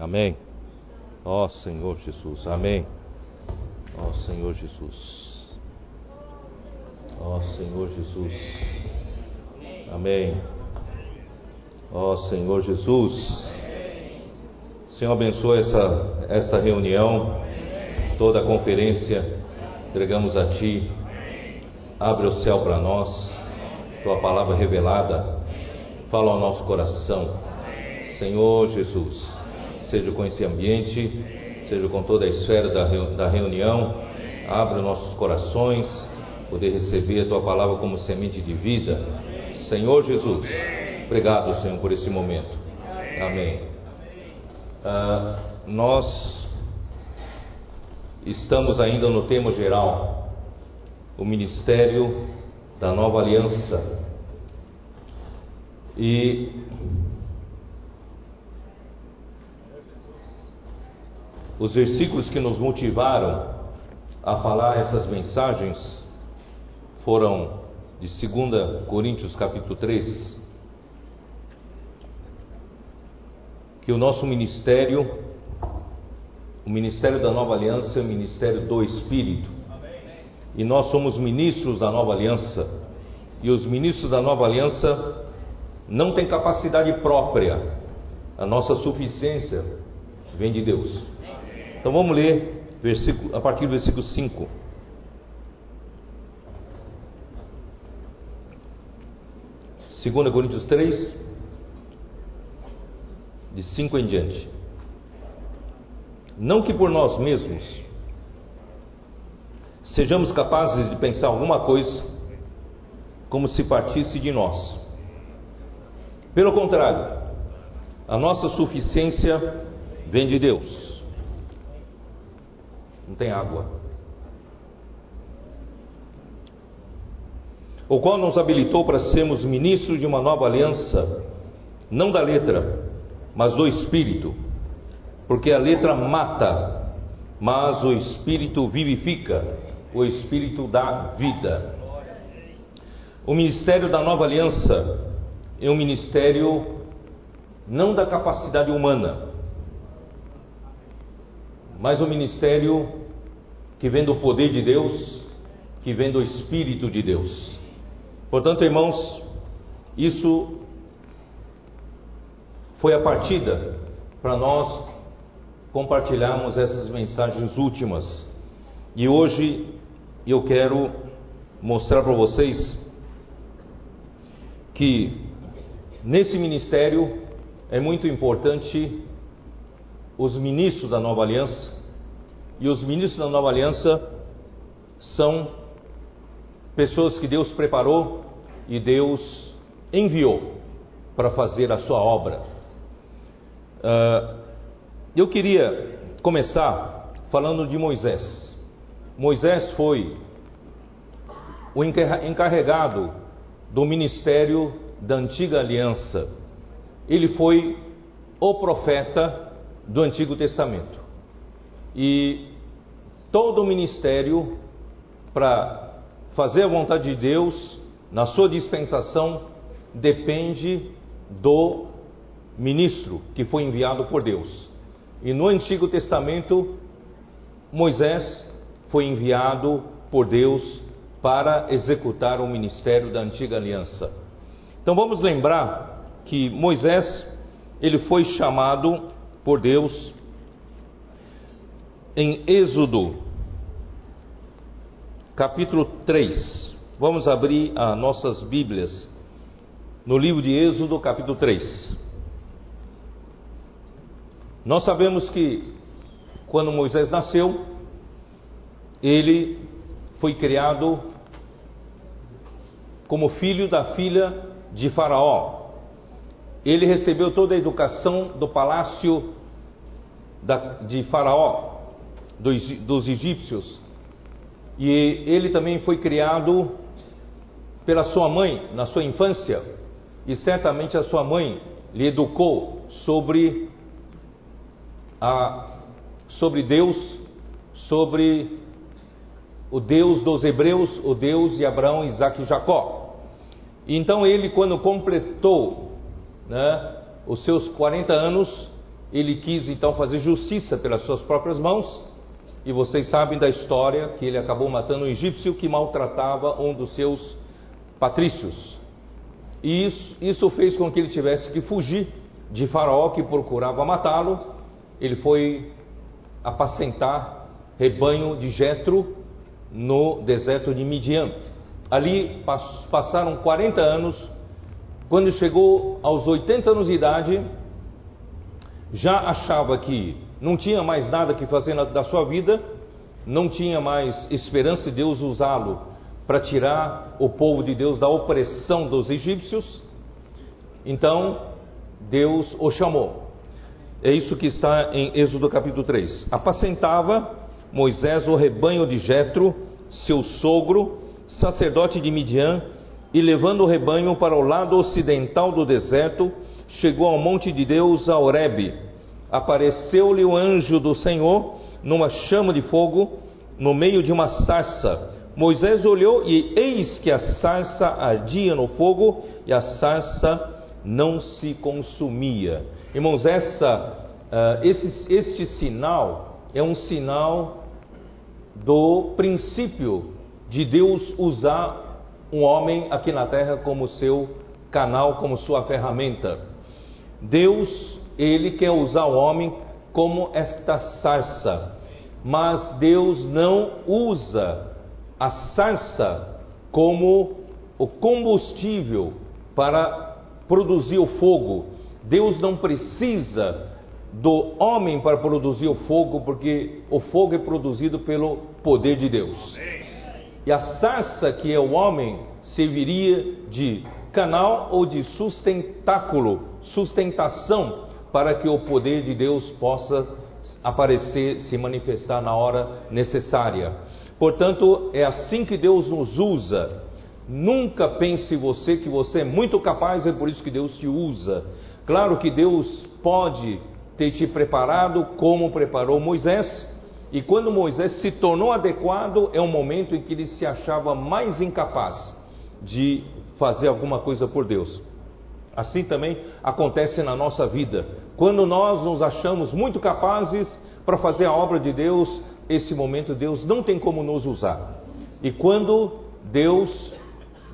Amém. Ó Senhor Jesus, amém. Ó Senhor Jesus. Ó Senhor Jesus. Amém. Ó Senhor Jesus. Senhor, abençoa essa, esta reunião, toda a conferência. Entregamos a Ti. Abre o céu para nós. Tua palavra revelada. Fala ao nosso coração. Senhor Jesus, seja com esse ambiente, seja com toda a esfera da, reunião. Abre nossos corações, poder receber a Tua palavra como semente de vida. Senhor Jesus, obrigado, Senhor, por esse momento. Amém. Ah, nós estamos ainda no tema geral, o ministério da nova aliança. E os versículos que nos motivaram a falar essas mensagens foram de 2 Coríntios capítulo 3, que o nosso ministério, o ministério da nova aliança é o ministério do Espírito. E nós somos ministros da nova aliança. E os ministros da nova aliança não têm capacidade própria. A nossa suficiência vem de Deus. Então vamos ler versículo, a partir do versículo 5. Segunda Coríntios 3, de 5 em diante. Não que por nós mesmos sejamos capazes de pensar alguma coisa como se partisse de nós. Pelo contrário, a nossa suficiência vem de Deus. Não tem água. O qual nos habilitou para sermos ministros de uma nova aliança, não da letra, mas do espírito. Porque a letra mata, mas o espírito vivifica, o espírito dá vida. O ministério da nova aliança é um ministério não da capacidade humana, mas um ministério que vem do poder de Deus, que vem do Espírito de Deus. Portanto, irmãos, isso foi a partida para nós compartilharmos essas mensagens últimas. E hoje eu quero mostrar para vocês que nesse ministério é muito importante os ministros da nova aliança, e os ministros da nova aliança são pessoas que Deus preparou e Deus enviou para fazer a sua obra. Uh, eu queria começar falando de Moisés. Moisés foi o encarregado do ministério da antiga aliança. Ele foi o profeta do Antigo Testamento. E todo o ministério para fazer a vontade de Deus na sua dispensação depende do ministro que foi enviado por Deus. E no Antigo Testamento, Moisés foi enviado por Deus para executar o ministério da antiga aliança. Então vamos lembrar que Moisés, ele foi chamado por Deus em Êxodo, capítulo 3. Vamos abrir as nossas Bíblias no livro de Êxodo, capítulo 3. Nós sabemos que quando Moisés nasceu, ele foi criado como filho da filha de Faraó. Ele recebeu toda a educação do palácio de Faraó, dos, dos egípcios. E ele também foi criado pela sua mãe na sua infância, e certamente a sua mãe lhe educou sobre a, sobre Deus, sobre o Deus dos hebreus, o Deus de Abraão, Isaac e Jacó. Então ele, quando completou né, os seus 40 anos, ele quis então fazer justiça pelas suas próprias mãos, e vocês sabem da história que ele acabou matando um egípcio que maltratava um dos seus patrícios. E isso, isso fez com que ele tivesse que fugir de Faraó que procurava matá-lo. Ele foi apacentar rebanho de Jetro no deserto de Midian. Ali passaram 40 anos. Quando chegou aos 80 anos de idade, já achava que não tinha mais nada que fazer na, da sua vida, não tinha mais esperança de Deus usá-lo para tirar o povo de Deus da opressão dos egípcios. Então, Deus o chamou. É isso que está em Êxodo capítulo 3. Apacentava Moisés o rebanho de Jetro, seu sogro, sacerdote de Midian, e levando o rebanho para o lado ocidental do deserto, chegou ao monte de Deus, a Horebe. Apareceu-lhe o anjo do Senhor numa chama de fogo, no meio de uma sarça. Moisés olhou e eis que a sarça ardia no fogo e a sarça não se consumia. Irmãos, essa, uh, esse, este sinal é um sinal do princípio de Deus usar um homem aqui na terra como seu canal, como sua ferramenta. Deus, ele quer usar o homem como esta sarça, mas Deus não usa a sarça como o combustível para produzir o fogo. Deus não precisa do homem para produzir o fogo, porque o fogo é produzido pelo poder de Deus. E a sarça, que é o homem, serviria de canal ou de sustentáculo, sustentação, para que o poder de Deus possa aparecer, se manifestar na hora necessária. Portanto, é assim que Deus nos usa. Nunca pense você que você é muito capaz, é por isso que Deus te usa. Claro que Deus pode ter te preparado como preparou Moisés, e quando Moisés se tornou adequado, é um momento em que ele se achava mais incapaz de fazer alguma coisa por Deus. Assim também acontece na nossa vida. Quando nós nos achamos muito capazes para fazer a obra de Deus, esse momento Deus não tem como nos usar. E quando Deus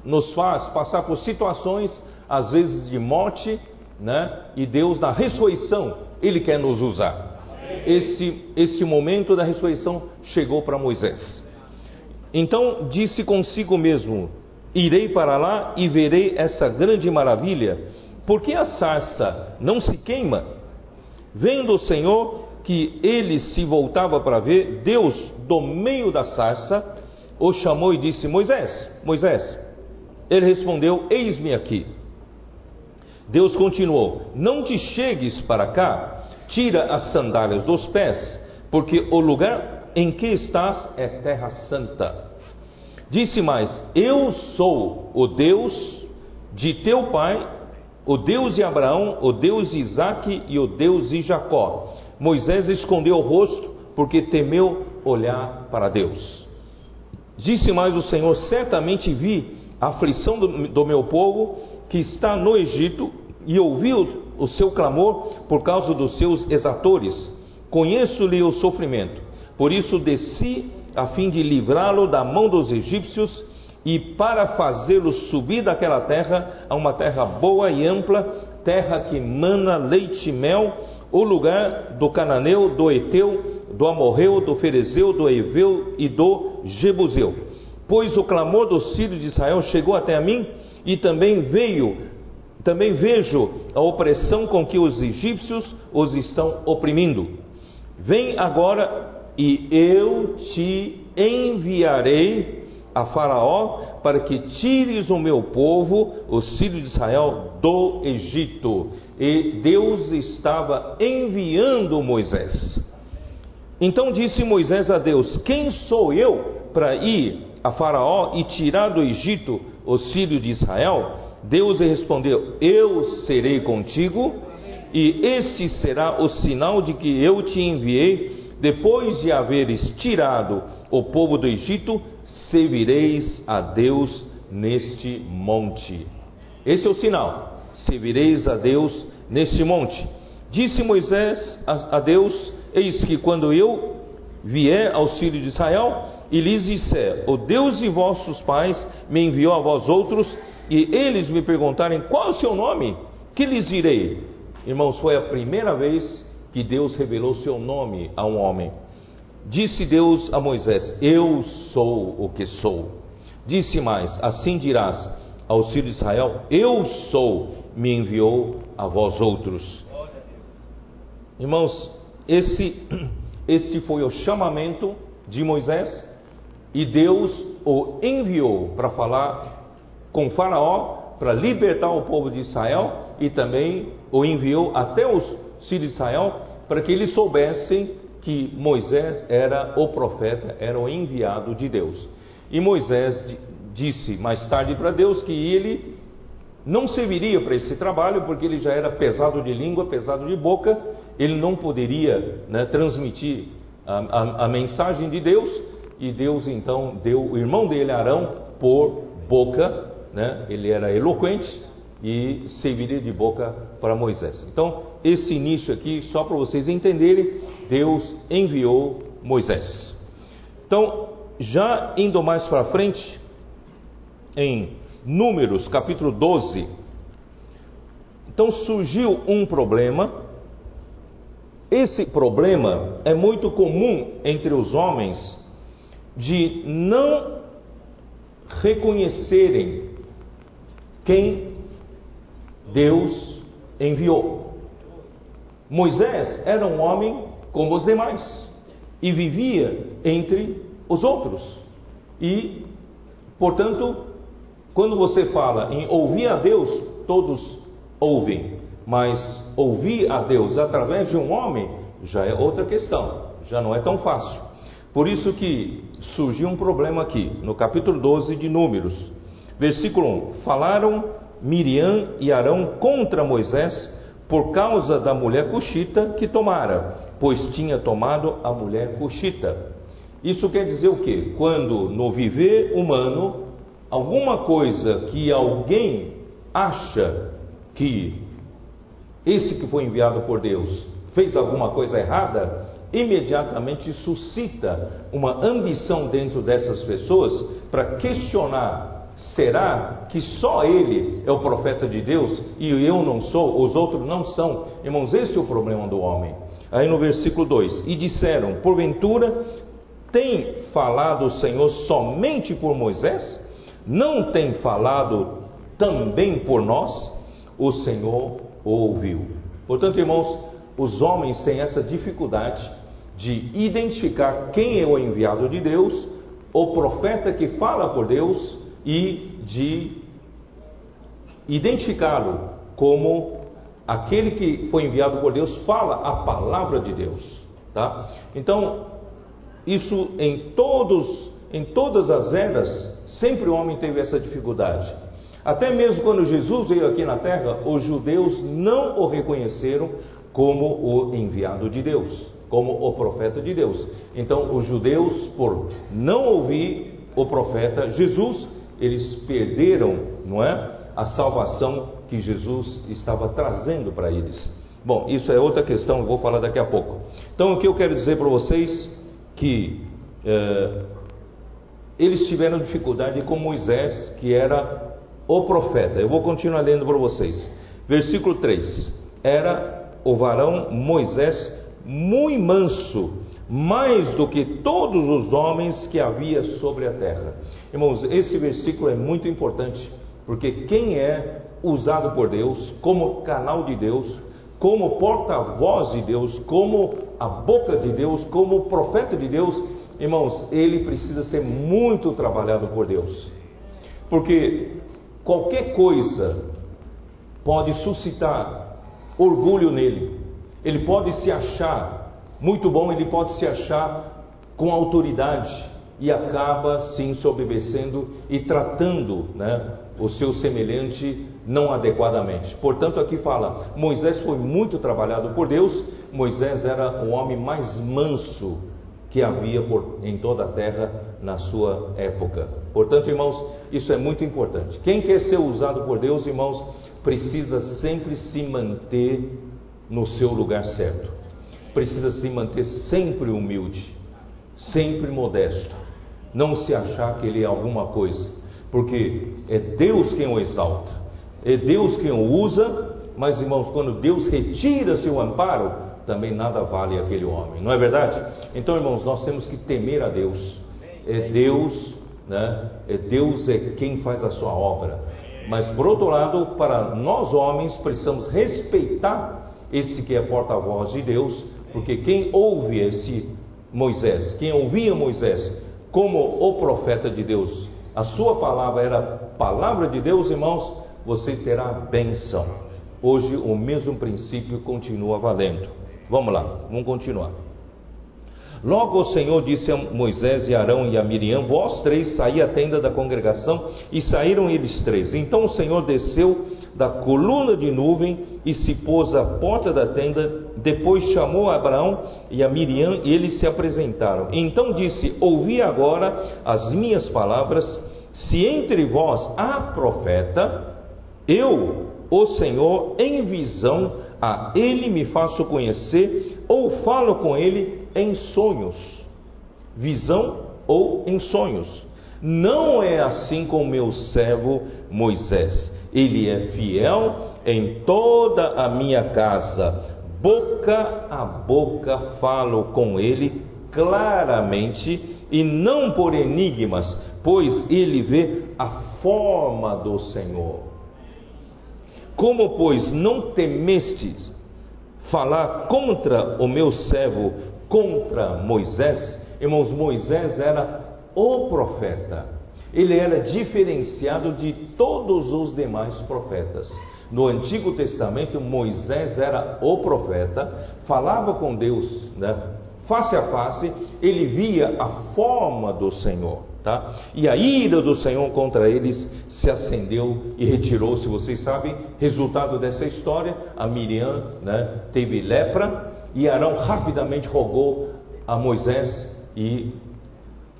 nos faz passar por situações, às vezes de morte, né? E Deus, na ressurreição, Ele quer nos usar. Esse, esse momento da ressurreição chegou para Moisés. Então disse consigo mesmo: Irei para lá e verei essa grande maravilha, porque a sarça não se queima. Vendo o Senhor que ele se voltava para ver, Deus, do meio da sarça, o chamou e disse: Moisés, Moisés, ele respondeu: Eis-me aqui. Deus continuou: Não te chegues para cá, tira as sandálias dos pés, porque o lugar em que estás é terra santa. Disse mais: Eu sou o Deus de teu pai, o Deus de Abraão, o Deus de Isaque e o Deus de Jacó. Moisés escondeu o rosto porque temeu olhar para Deus. Disse mais o Senhor: Certamente vi a aflição do, do meu povo que está no Egito e ouvi o, o seu clamor por causa dos seus exatores. Conheço-lhe o sofrimento, por isso desci a fim de livrá-lo da mão dos egípcios e para fazê-lo subir daquela terra a uma terra boa e ampla, terra que mana leite e mel, o lugar do cananeu, do eteu, do amorreu, do ferezeu, do eveu e do jebuseu pois o clamor dos filhos de Israel chegou até a mim e também veio, também vejo a opressão com que os egípcios os estão oprimindo. Vem agora e eu te enviarei a Faraó para que tires o meu povo, os filhos de Israel, do Egito. E Deus estava enviando Moisés. Então disse Moisés a Deus: Quem sou eu para ir a Faraó e tirar do Egito os filhos de Israel? Deus respondeu: Eu serei contigo, e este será o sinal de que eu te enviei. Depois de haveres tirado o povo do Egito, servireis a Deus neste monte. Esse é o sinal: servireis a Deus neste monte. Disse Moisés a, Deus: Eis que quando eu vier aos filhos de Israel e lhes disser: O Deus de vossos pais me enviou a vós outros, e eles me perguntarem qual é o seu nome, que lhes direi? Irmãos, foi a primeira vez que Deus revelou seu nome a um homem. Disse Deus a Moisés: Eu sou o que sou. Disse mais: Assim dirás aos filhos de Israel: Eu sou, me enviou a vós outros. Irmãos, esse, este foi o chamamento de Moisés e Deus o enviou para falar com Faraó, para libertar o povo de Israel e também o enviou até os filhos de Israel para que eles soubessem que Moisés era o profeta, era o enviado de Deus. E Moisés disse mais tarde para Deus que ele não serviria para esse trabalho, porque ele já era pesado de língua, pesado de boca, ele não poderia né, transmitir a, a, a, mensagem de Deus, e Deus então deu o irmão dele, Arão, por boca, né, ele era eloquente e serviria de boca para Moisés. Então, esse início aqui, só para vocês entenderem, Deus enviou Moisés. Então, já indo mais para frente, em Números capítulo 12. Então surgiu um problema. Esse problema é muito comum entre os homens de não reconhecerem quem Deus enviou. Moisés era um homem como os demais e vivia entre os outros. E, portanto, quando você fala em ouvir a Deus, todos ouvem, mas ouvir a Deus através de um homem já é outra questão, já não é tão fácil. Por isso que surgiu um problema aqui, no capítulo 12 de Números, versículo 1: Falaram Miriam e Arão contra Moisés por causa da mulher cuxita que tomara, pois tinha tomado a mulher cuxita. Isso quer dizer o quê? Quando no viver humano alguma coisa que alguém acha que esse que foi enviado por Deus fez alguma coisa errada, imediatamente suscita uma ambição dentro dessas pessoas para questionar: será que só ele é o profeta de Deus e eu não sou, os outros não são? Irmãos, esse é o problema do homem. Aí no versículo 2: E disseram: Porventura tem falado o Senhor somente por Moisés? não tem falado também por nós? O Senhor ouviu. Portanto, irmãos, os homens têm essa dificuldade de identificar quem é o enviado de Deus, o profeta que fala por Deus e de identificá-lo como aquele que foi enviado por Deus fala a palavra de Deus, tá? Então, isso em todos em todas as eras Sempre o homem teve essa dificuldade. Até mesmo quando Jesus veio aqui na terra, os judeus não o reconheceram como o enviado de Deus, como o profeta de Deus. Então, os judeus, por não ouvir o profeta Jesus, eles perderam, não é, a salvação que Jesus estava trazendo para eles. Bom, isso é outra questão, eu vou falar daqui a pouco. Então, o que eu quero dizer para vocês que eh, eles tiveram dificuldade com Moisés, que era o profeta. Eu vou continuar lendo para vocês. Versículo 3: Era o varão Moisés muito manso, mais do que todos os homens que havia sobre a terra. Irmãos, esse versículo é muito importante, porque quem é usado por Deus como canal de Deus, como porta-voz de Deus, como a boca de Deus, como profeta de Deus, Irmãos, ele precisa ser muito trabalhado por Deus. Porque qualquer coisa pode suscitar orgulho nele. Ele pode se achar muito bom, ele pode se achar com autoridade e acaba sim sobrevivencendo e tratando né, o seu semelhante não adequadamente. Portanto, aqui fala: Moisés foi muito trabalhado por Deus, Moisés era o homem mais manso que havia por, em toda a terra na sua época. Portanto, irmãos, isso é muito importante. Quem quer ser usado por Deus, irmãos, precisa sempre se manter no seu lugar certo. Precisa se manter sempre humilde, sempre modesto, não se achar que ele é alguma coisa, porque é Deus quem o exalta, é Deus quem o usa, mas irmãos, quando Deus retira seu amparo, também nada vale aquele homem, não é verdade? Então, irmãos, nós temos que temer a Deus. É Deus, né? É Deus é quem faz a sua obra. Mas por outro lado, para nós homens, precisamos respeitar esse que é porta-voz de Deus, porque quem ouve esse Moisés, quem ouvia Moisés como o profeta de Deus, a sua palavra era palavra de Deus, irmãos, você terá bênção. Hoje o mesmo princípio continua valendo. Vamos lá, vamos continuar. Logo o Senhor disse a Moisés e Arão e a Miriam: Vós três saí à tenda da congregação, e saíram eles três. Então o Senhor desceu da coluna de nuvem e se pôs à porta da tenda. Depois chamou Abraão e a Miriam e eles se apresentaram. Então disse: Ouvi agora as minhas palavras. Se entre vós há profeta, eu, o Senhor, em visão, a ele me faço conhecer, ou falo com ele em sonhos, visão ou em sonhos. Não é assim com meu servo Moisés. Ele é fiel em toda a minha casa. Boca a boca falo com ele claramente e não por enigmas, pois ele vê a forma do Senhor. Como, pois, não temestes falar contra o meu servo contra Moisés, irmãos, Moisés era o profeta. Ele era diferenciado de todos os demais profetas. No Antigo Testamento, Moisés era o profeta, falava com Deus, né? face a face, ele via a forma do Senhor. Tá? E a ira do Senhor contra eles se acendeu e retirou-se. Vocês sabem, resultado dessa história, a Miriam né, teve lepra e Arão rapidamente rogou a Moisés e,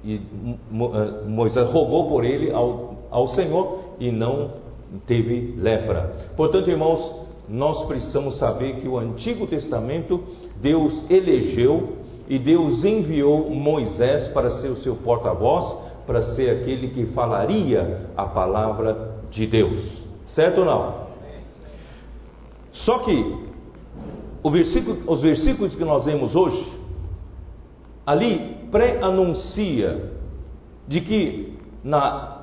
e eh, Moisés rogou por ele ao, ao Senhor e não teve lepra. Portanto, irmãos, nós precisamos saber que o Antigo Testamento Deus elegeu e Deus enviou Moisés para ser o seu porta-voz, para ser aquele que falaria a palavra de Deus. Certo ou não? Só que versículo, os versículos que nós vemos hoje, ali pré-anuncia de que na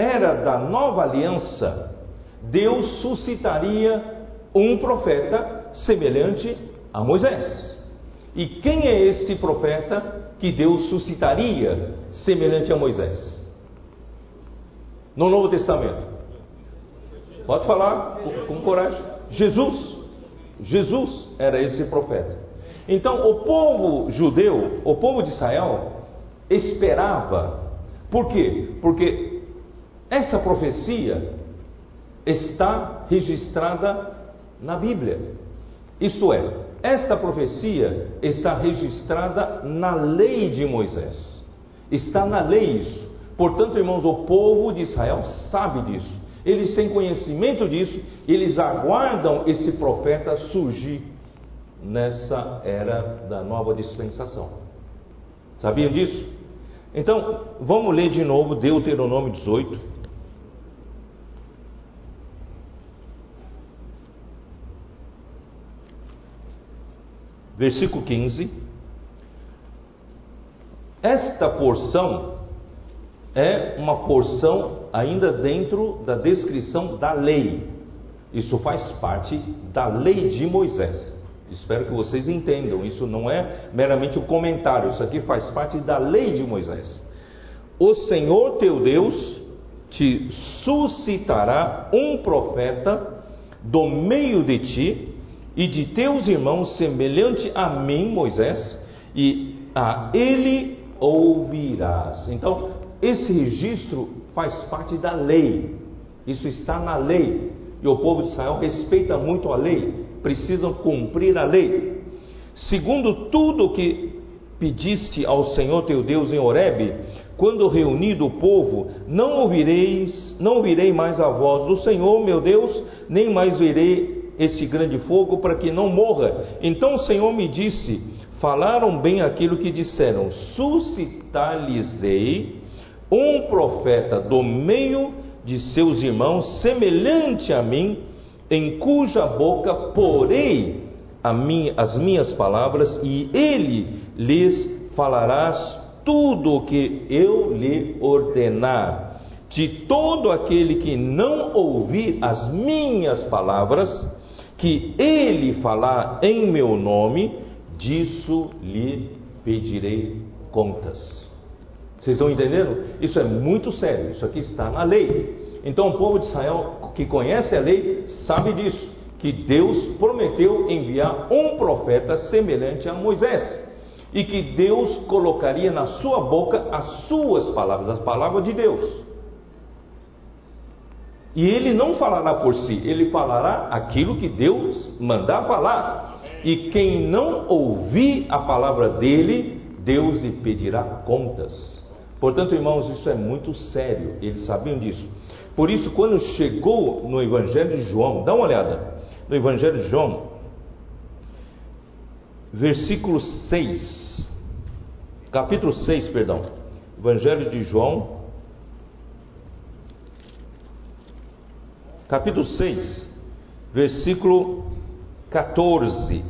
era da nova aliança, Deus suscitaria um profeta semelhante a Moisés. E quem é esse profeta que Deus suscitaria semelhante a Moisés? No Novo Testamento. Pode falar com, coragem. Jesus. Jesus era esse profeta. Então, o povo judeu, o povo de Israel, esperava. Por quê? Porque essa profecia está registrada na Bíblia. Isto é, esta profecia está registrada na lei de Moisés. Está na lei isso. Portanto, irmãos, o povo de Israel sabe disso. Eles têm conhecimento disso, eles aguardam esse profeta surgir nessa era da nova dispensação. Sabiam disso? Então, vamos ler de novo Deuteronômio 18. Versículo 15. Esta porção é uma porção ainda dentro da descrição da lei. Isso faz parte da lei de Moisés. Espero que vocês entendam. Isso não é meramente um comentário. Isso aqui faz parte da lei de Moisés. O Senhor teu Deus te suscitará um profeta do meio de ti e de teus irmãos, semelhante a mim, Moisés, e a ele ouvirás. Então, esse registro faz parte da lei. Isso está na lei. E o povo de Israel respeita muito a lei, precisam cumprir a lei. Segundo tudo o que pediste ao Senhor teu Deus em Horebe, quando reunido o povo, não ouvireis, não ouvirei mais a voz do Senhor, meu Deus, nem mais verei esse grande fogo para que não morra. Então o Senhor me disse: Falaram bem aquilo que disseram: Suscitar-lhes-ei um profeta do meio de seus irmãos, semelhante a mim, em cuja boca porei minha, as minhas palavras, e ele lhes falarás tudo o que eu lhe ordenar. De todo aquele que não ouvir as minhas palavras, que ele falar em meu nome, disso lhe pedirei contas. Vocês estão entendendo? Isso é muito sério, isso aqui está na lei. Então o povo de Israel que conhece a lei sabe disso, que Deus prometeu enviar um profeta semelhante a Moisés. E que Deus colocaria na sua boca as suas palavras, as palavras de Deus. E ele não falará por si, ele falará aquilo que Deus mandar falar. E quem não ouvir a palavra dele, Deus lhe pedirá contas. Portanto, irmãos, isso é muito sério, eles sabiam disso. Por isso, quando chegou no Evangelho de João, dá uma olhada, no Evangelho de João, versículo 6, capítulo 6, perdão, Evangelho de João, capítulo 6, versículo 14.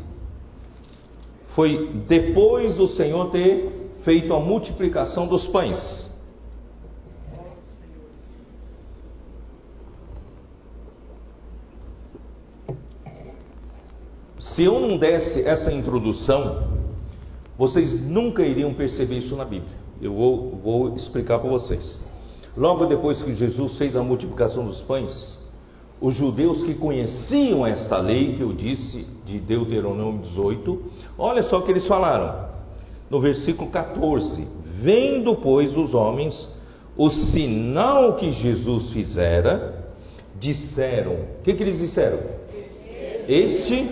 Foi depois do Senhor ter feito a multiplicação dos pães. Se eu não desse essa introdução, vocês nunca iriam perceber isso na Bíblia. Eu vou, vou explicar para vocês. Logo depois que Jesus fez a multiplicação dos pães, os judeus que conheciam esta lei que eu disse de Deuteronômio 18, olha só o que eles falaram no versículo 14: Vendo, pois, os homens o sinal que Jesus fizera, disseram: O que, que eles disseram? Este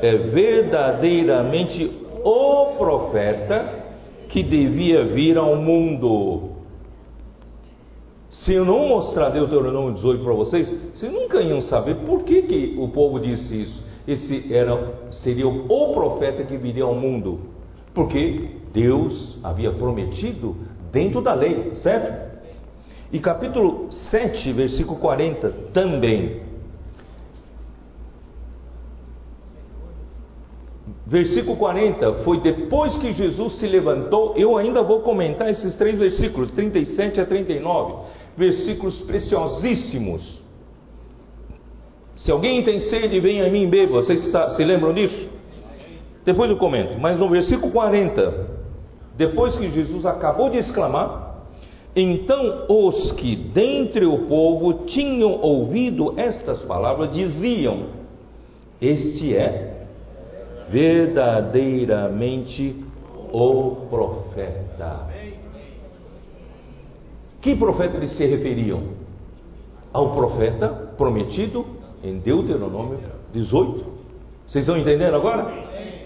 é verdadeiramente o profeta que devia vir ao mundo. Se eu não mostrar Deuteronômio 18 para vocês, vocês nunca iam saber por que, que o povo disse isso. Esse era, seria o profeta que viria ao mundo. Porque Deus havia prometido dentro da lei, certo? E capítulo 7, versículo 40 também. Versículo 40 foi depois que Jesus se levantou. Eu ainda vou comentar esses três versículos, 37 a 39, versículos preciosíssimos. Se alguém tem sede, venha a mim e beba. Vocês se lembram disso? Depois eu comento. Mas no versículo 40, depois que Jesus acabou de exclamar, então os que dentre o povo tinham ouvido estas palavras diziam: Este é verdadeiramente o profeta. Que profeta eles se referiam? Ao profeta prometido em Deuteronômio 18. Vocês estão entendendo agora?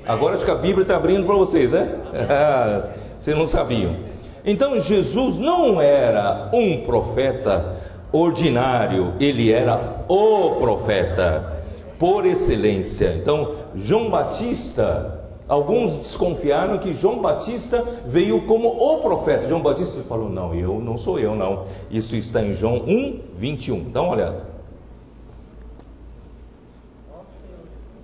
Agora acho que a Bíblia está abrindo para vocês, né? vocês não sabiam. Então Jesus não era um profeta ordinário, ele era o profeta por excelência. Então, João Batista, alguns desconfiaram que João Batista veio como o profeta. João Batista falou: Não, eu não sou eu, não. Isso está em João 1, 21. Dá uma olhada.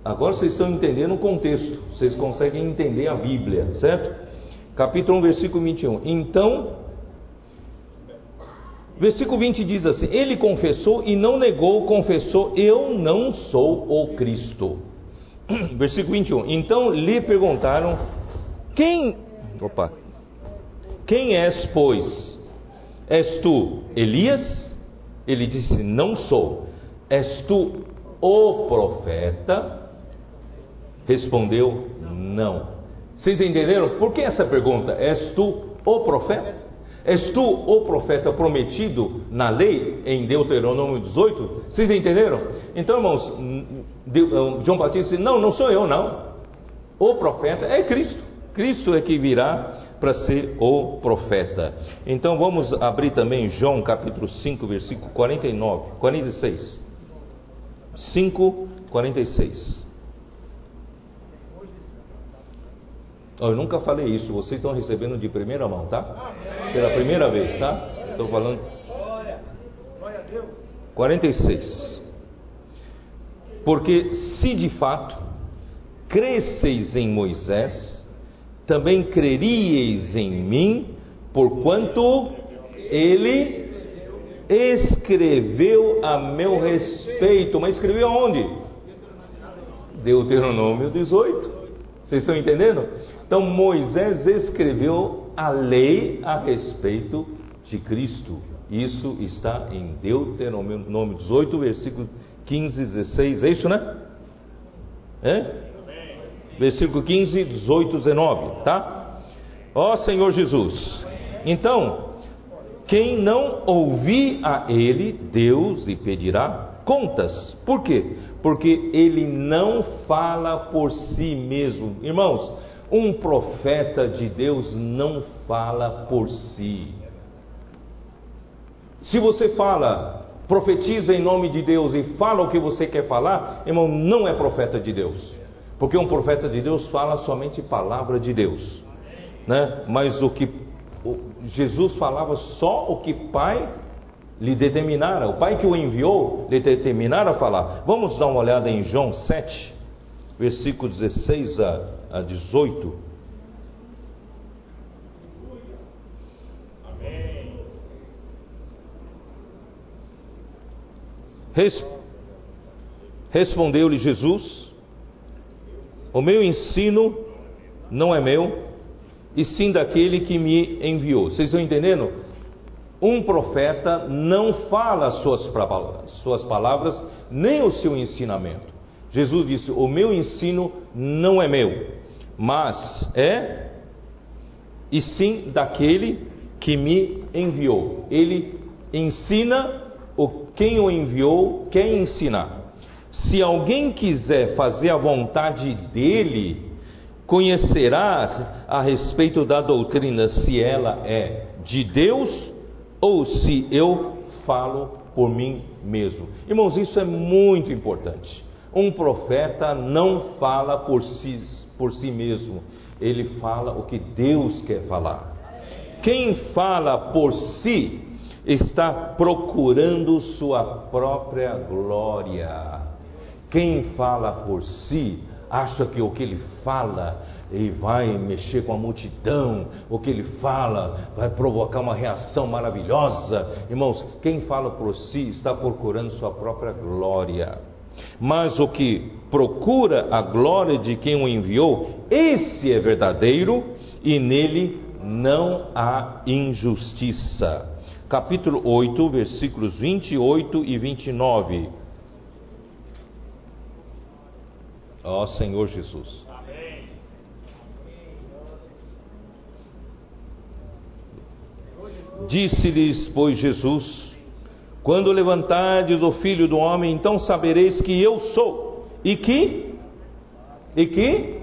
Agora vocês estão entendendo o contexto, vocês conseguem entender a Bíblia, certo? Capítulo 1, versículo 21. Então, versículo 20 diz assim: Ele confessou e não negou, confessou: Eu não sou o Cristo. Versículo 21. Então lhe perguntaram: Quem, opa, quem és, pois? És tu Elias? Ele disse: Não sou. És tu o profeta? Respondeu: Não. Vocês entenderam? Por que essa pergunta? És tu o profeta? És tu o profeta prometido na lei em Deuteronômio 18? Vocês entenderam? Então, irmãos, João Batista disse: Não, não sou eu, não. O profeta é Cristo. Cristo é que virá para ser o profeta. Então vamos abrir também João capítulo 5, versículo 49, 46. 5, 46. Oh, eu nunca falei isso, vocês estão recebendo de primeira mão, tá? Pela primeira vez, tá? Estou falando. 46. Porque se de fato cresceis em Moisés, também creríeis em mim, porquanto ele escreveu a meu respeito. Mas escreveu aonde? Deuteronômio 18. Vocês estão entendendo? Então Moisés escreveu a lei a respeito de Cristo. Isso está em Deuteronômio 18, versículo 15 e 16. É isso, né? É? Versículo 15, 18, 19, tá? Ó Senhor Jesus. Então, quem não ouvir a ele, Deus lhe pedirá contas. Por quê? Porque ele não fala por si mesmo. Irmãos, um profeta de Deus não fala por si. Se você fala, profetiza em nome de Deus e fala o que você quer falar, irmão, não é profeta de Deus. Porque um profeta de Deus fala somente palavra de Deus. Né? Mas o que Jesus falava só o que Pai lhe determinara, o Pai que o enviou lhe determinara falar. Vamos dar uma olhada em João 7, versículo 16 a, a 18. Respondeu-lhe Jesus: O meu ensino não é meu, e sim daquele que me enviou. Vocês estão entendendo? Um profeta não fala suas, suas palavras, nem o seu ensinamento. Jesus disse: O meu ensino não é meu, mas é e sim daquele que me enviou. Ele ensina o quem o enviou quer ensinar. Se alguém quiser fazer a vontade dele, conhecerás a respeito da doutrina se ela é de Deus ou se eu falo por mim mesmo. Irmãos, isso é muito importante. Um profeta não fala por si, por si mesmo, ele fala o que Deus quer falar. Quem fala por si está procurando sua própria glória. Quem fala por si acha que o que ele fala e vai mexer com a multidão, o que ele fala vai provocar uma reação maravilhosa. Irmãos, quem fala por si está procurando sua própria glória. Mas o que procura a glória de quem o enviou, esse é verdadeiro e nele não há injustiça. Capítulo 8, versículos 28 e 29. Ó oh, Senhor Jesus. Disse-lhes, pois, Jesus: Quando levantardes o filho do homem, então sabereis que eu sou, e que, e que,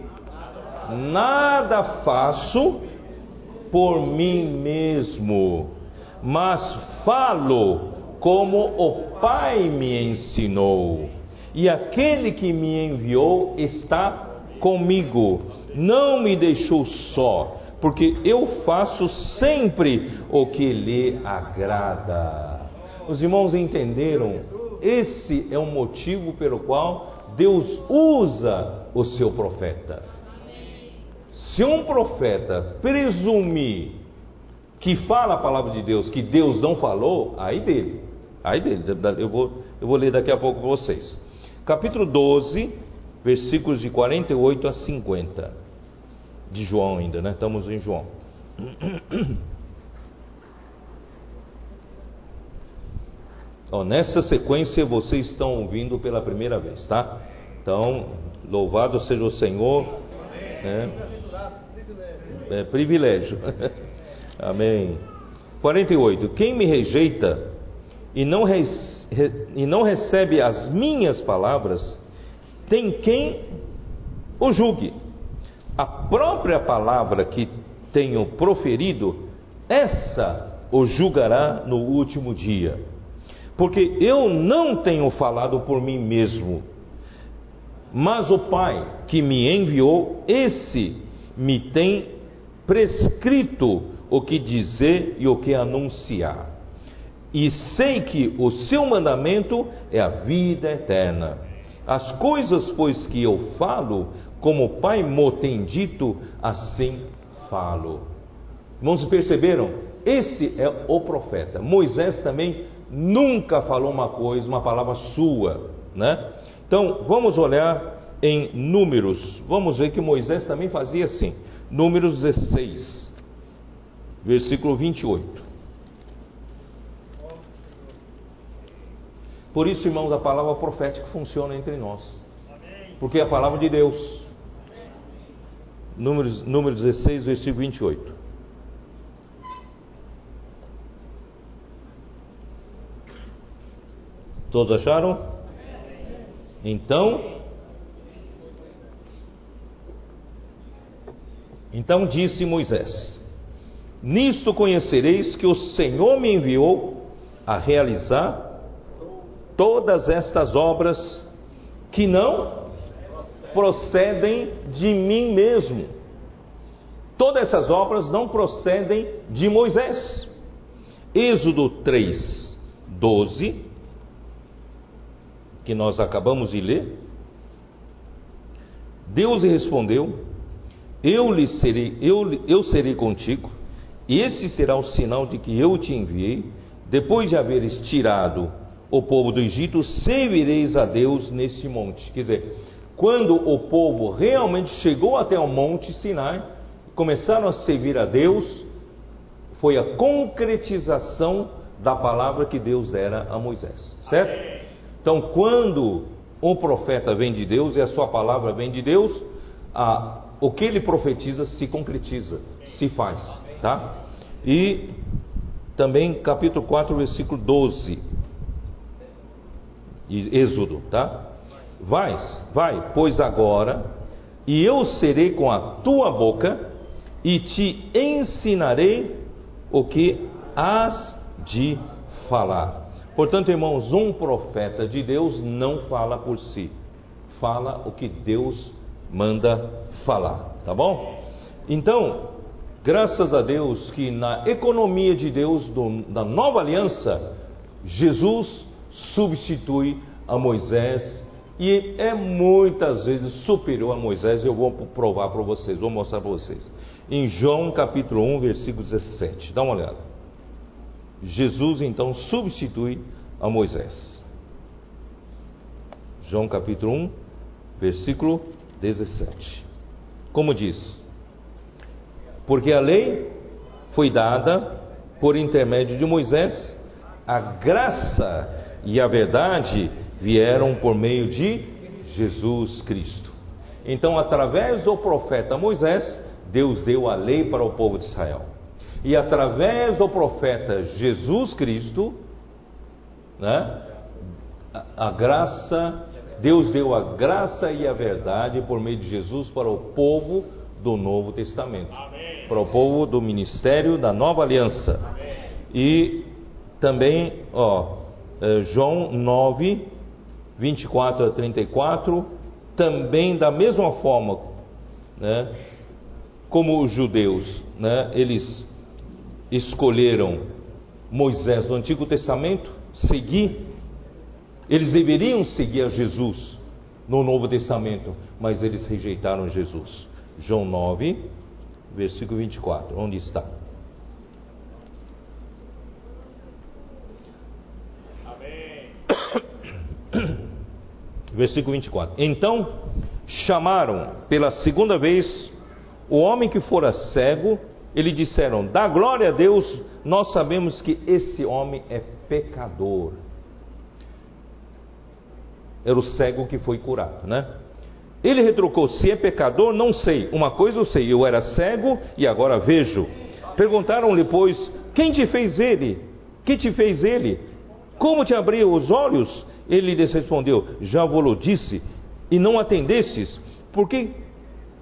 nada faço por mim mesmo, mas falo como o Pai me ensinou e aquele que me enviou está comigo, não me deixou só, porque eu faço sempre o que lhe agrada. Os irmãos entenderam? Esse é o motivo pelo qual Deus usa o seu profeta. Se um profeta presumir que fala a palavra de Deus, que Deus não falou, aí dele. Aí dele. Eu vou, eu vou ler daqui a pouco para vocês capítulo 12, versículos de 48 a 50. De João ainda, né? Estamos em João. Ó, nessa sequência vocês estão ouvindo pela primeira vez, tá? Então, louvado seja o Senhor. Né? É privilégio. Amém. 48. Quem me rejeita e não recebe e não recebe as minhas palavras, tem quem o julgue. A própria palavra que tenho proferido, essa o julgará no último dia. Porque eu não tenho falado por mim mesmo, Mas o Pai que me enviou, esse me tem prescrito o que dizer e o que anunciar. E sei que o seu mandamento é a vida eterna. As coisas, pois, que eu falo, como o Pai me tem dito, assim falo. Irmãos, perceberam? Esse é o profeta. Moisés também nunca falou uma coisa, uma palavra sua, né? Então, vamos olhar em Números. Vamos ver que Moisés também fazia assim. Números 16, versículo 28. Por isso, irmãos, a palavra profética funciona entre nós. Porque é a palavra de Deus. Números, número 16, versículo 28. Todos acharam? Então, então disse Moisés: Nisto conhecereis que o Senhor me enviou a realizar todas estas obras que não procedem de mim mesmo. Todas essas obras não procedem de Moisés. Êxodo 3, 12 que nós acabamos de ler, Deus respondeu: Eu lhe serei, eu, eu serei contigo. Esse será o sinal de que eu te enviei. Depois de haveres tirado o povo do Egito, servireis a Deus neste monte. Quer dizer, quando o povo realmente chegou até o monte Sinai, começaram a servir a Deus, foi a concretização da palavra que Deus dera a Moisés, certo? Então, quando o profeta vem de Deus e a sua palavra vem de Deus, a, o que ele profetiza se concretiza, se faz, tá? E também capítulo 4, versículo 12. Êxodo, tá? Vais, vai, pois agora, e eu serei com a tua boca e te ensinarei o que has de falar. Portanto, irmãos, um profeta de Deus não fala por si, fala o que Deus manda falar, tá bom? Então, graças a Deus que na economia de Deus do, da nova aliança, Jesus substitui a Moisés e é muitas vezes superior a Moisés. Eu vou provar para vocês, vou mostrar para vocês. Em João capítulo 1, versículo 17, dá uma olhada. Jesus então substitui a Moisés. João capítulo 1, versículo 17. Como diz: Porque a lei foi dada por intermédio de Moisés, a graça e a verdade vieram por meio de Jesus Cristo. Então, através do profeta Moisés, Deus deu a lei para o povo de Israel. E através do profeta Jesus Cristo, né, a, a graça, Deus deu a graça e a verdade por meio de Jesus para o povo do Novo Testamento, Amém. para o povo do ministério da Nova Aliança. Amém. E também, ó, é, João 9, 24 a 34, também da mesma forma, né, como os judeus, né, eles escolheram Moisés no Antigo Testamento, seguir, eles deveriam seguir a Jesus no Novo Testamento, mas eles rejeitaram Jesus. João 9, versículo 24, onde está? Amém. Versículo 24. Então chamaram pela segunda vez o homem que fora cego eles disseram: Dá glória a Deus, nós sabemos que esse homem é pecador. Era o cego que foi curado, né? Ele retrucou: Se é pecador, não sei. Uma coisa eu sei: eu era cego e agora vejo. Perguntaram-lhe, pois, quem te fez ele? Que te fez ele? Como te abriu os olhos? Ele lhes respondeu: Já vos disse, e não atendestes. Por que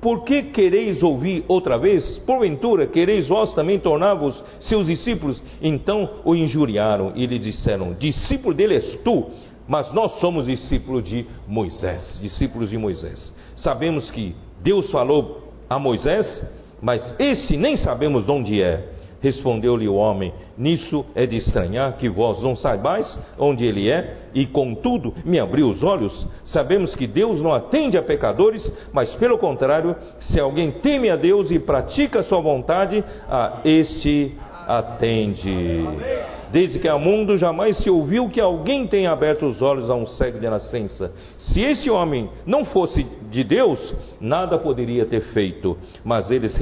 por que quereis ouvir outra vez? Porventura, quereis vós também tornar-vos seus discípulos? Então o injuriaram e lhe disseram: Discípulo dele és tu, mas nós somos discípulos de Moisés, discípulos de Moisés. Sabemos que Deus falou a Moisés, mas esse nem sabemos de onde é. Respondeu-lhe o homem: Nisso é de estranhar que vós não saibais onde ele é, e contudo me abriu os olhos. Sabemos que Deus não atende a pecadores, mas pelo contrário, se alguém teme a Deus e pratica a sua vontade, a este atende. Desde que há mundo jamais se ouviu que alguém tenha aberto os olhos a um cego de nascença. Se esse homem não fosse de Deus, nada poderia ter feito. Mas eles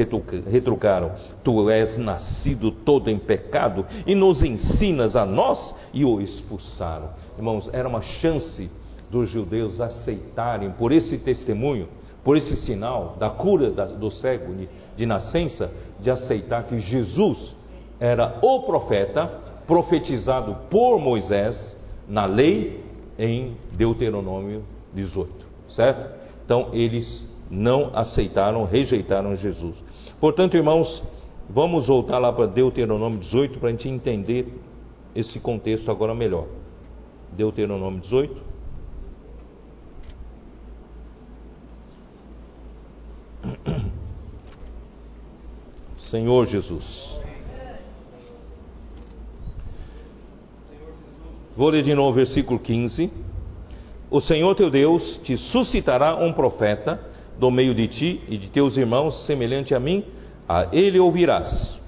retrucaram: Tu és nascido todo em pecado e nos ensinas a nós, e o expulsaram. Irmãos, era uma chance dos judeus aceitarem por esse testemunho, por esse sinal da cura do cego de nascença, de aceitar que Jesus era o profeta profetizado por Moisés na lei em Deuteronômio 18, certo? Então eles não aceitaram, rejeitaram Jesus. Portanto, irmãos, vamos voltar lá para Deuteronômio 18 para a gente entender esse contexto agora melhor. Deuteronômio 18. Senhor Jesus. Vou ler de novo o versículo 15. O Senhor teu Deus te suscitará um profeta do meio de ti e de teus irmãos, semelhante a mim, a ele ouvirás.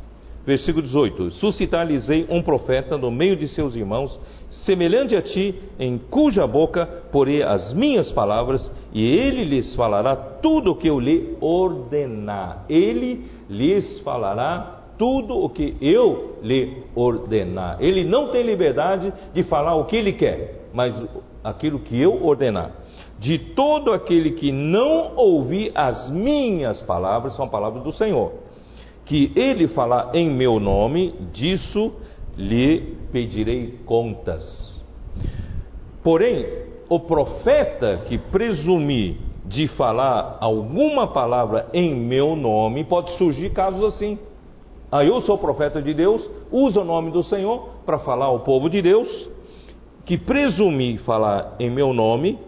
Versículo 18: Suscitar-lhes-ei um profeta no meio de seus irmãos, semelhante a ti, em cuja boca porei as minhas palavras, e ele lhes falará tudo o que eu lhe ordenar. Ele lhes falará tudo o que eu lhe ordenar. Ele não tem liberdade de falar o que ele quer, mas aquilo que eu ordenar. De todo aquele que não ouvir as minhas palavras, são palavras do Senhor, que ele falar em meu nome, disso lhe pedirei contas. Porém, o profeta que presumir de falar alguma palavra em meu nome, pode surgir casos assim ah, eu sou profeta de Deus, uso o nome do Senhor para falar ao povo de Deus, que presumi falar em meu nome,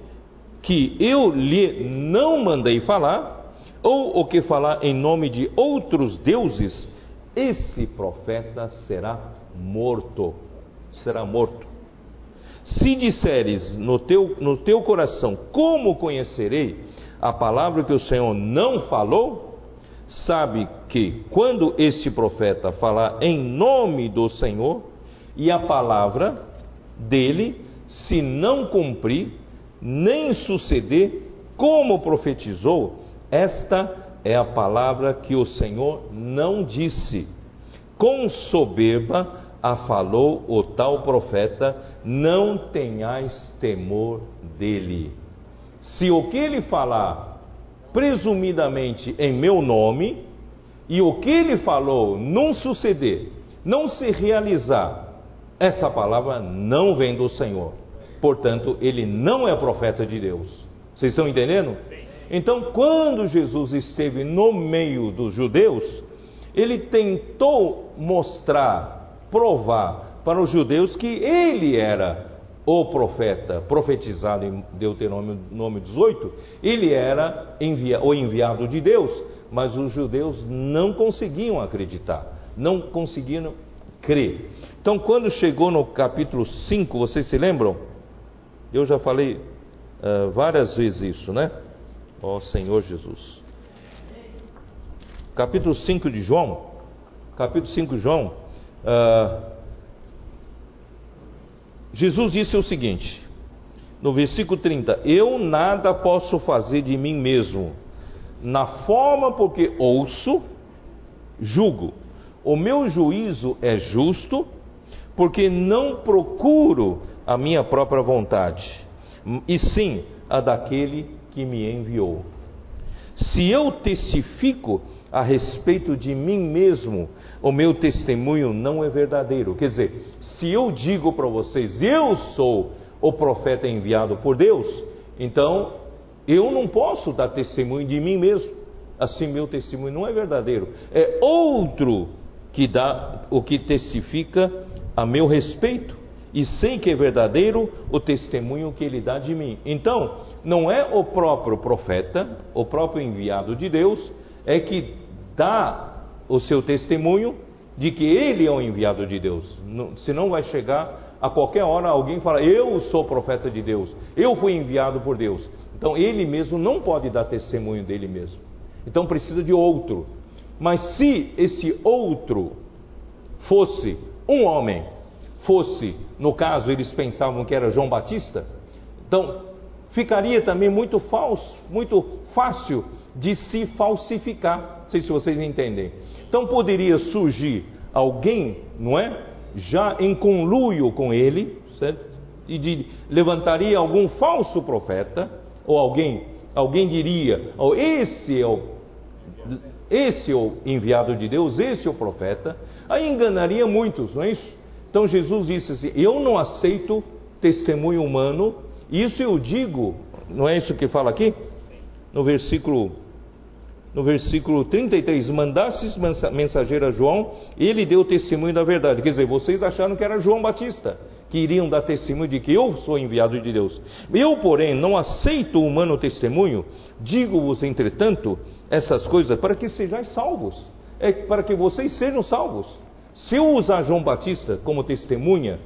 que eu lhe não mandei falar, ou o que falar em nome de outros deuses, esse profeta será morto. Será morto. Se disseres no teu, no teu coração, como conhecerei a palavra que o Senhor não falou? Sabe que quando este profeta falar em nome do Senhor e a palavra dele se não cumprir, nem suceder como profetizou, esta é a palavra que o Senhor não disse. Com soberba a falou o tal profeta, não tenhais temor dele. Se o que ele falar presumidamente em meu nome, e o que ele falou não suceder, não se realizar, essa palavra não vem do Senhor. Portanto, ele não é profeta de Deus. Vocês estão entendendo? Sim. Então, quando Jesus esteve no meio dos judeus, ele tentou mostrar, provar para os judeus que ele era o profeta profetizado em Deuteronômio 18, ele era envia, o enviado de Deus, mas os judeus não conseguiam acreditar, não conseguiam crer. Então, quando chegou no capítulo 5, vocês se lembram? Eu já falei uh, várias vezes isso, né? Ó oh, Senhor Jesus. Capítulo 5 de João, capítulo 5 de João, uh, Jesus disse o seguinte, no versículo 30: Eu nada posso fazer de mim mesmo, na forma porque ouço, julgo. O meu juízo é justo, porque não procuro a minha própria vontade, e sim a daquele que me enviou. Se eu testifico a respeito de mim mesmo, o meu testemunho não é verdadeiro. Quer dizer, se eu digo para vocês, eu sou o profeta enviado por Deus, então eu não posso dar testemunho de mim mesmo. Assim, meu testemunho não é verdadeiro. É outro que dá o que testifica a meu respeito. e sei que é verdadeiro o testemunho que ele dá de mim. Então, não é o próprio profeta, o próprio enviado de Deus, é que dá o seu testemunho de que ele é o enviado de Deus. Senão vai chegar a qualquer hora alguém fala: Eu sou profeta de Deus, eu fui enviado por Deus. Então ele mesmo não pode dar testemunho dele mesmo. Então precisa de outro. Mas se esse outro fosse um homem, fosse, no caso, eles pensavam que era João Batista, então ficaria também muito falso, muito fácil de se falsificar. Não sei se vocês entendem. Então poderia surgir alguém, não é? Já em conluio com ele, certo? E de, levantaria algum falso profeta, ou alguém, alguém diria, oh, esse é o esse é o enviado de Deus, esse é o profeta, aí enganaria muitos, não é isso? Então Jesus disse assim: Eu não aceito testemunho humano, isso eu digo, não é isso que fala aqui? No versículo no versículo 33, mandasses mensageiro a João, ele deu testemunho da verdade. Quer dizer, vocês acharam que era João Batista, que iriam dar testemunho de que eu sou enviado de Deus. Eu, porém, não aceito o humano testemunho, digo-vos, entretanto, essas coisas para que sejais salvos, é para que vocês sejam salvos. Se eu usar João Batista como testemunha,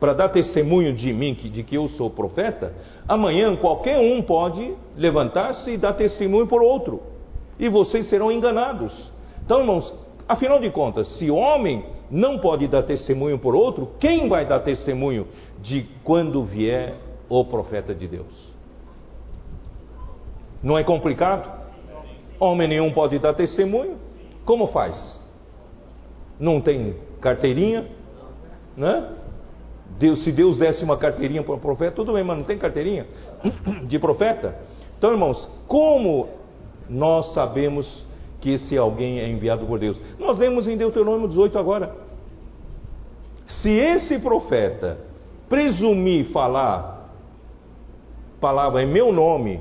para dar testemunho de mim, de que eu sou profeta, amanhã qualquer um pode levantar-se e dar testemunho por outro e vocês serão enganados. Então, irmãos, afinal de contas, se homem não pode dar testemunho por outro, quem vai dar testemunho de quando vier o profeta de Deus? Não é complicado? Homem nenhum pode dar testemunho. Como faz? Não tem carteirinha, né? Deus, se Deus desse uma carteirinha para o profeta, tudo bem, mas não tem carteirinha de profeta. Então, irmãos, como nós sabemos que esse alguém é enviado por Deus. Nós vemos em Deuteronômio 18 agora. Se esse profeta presumir falar palavra em meu nome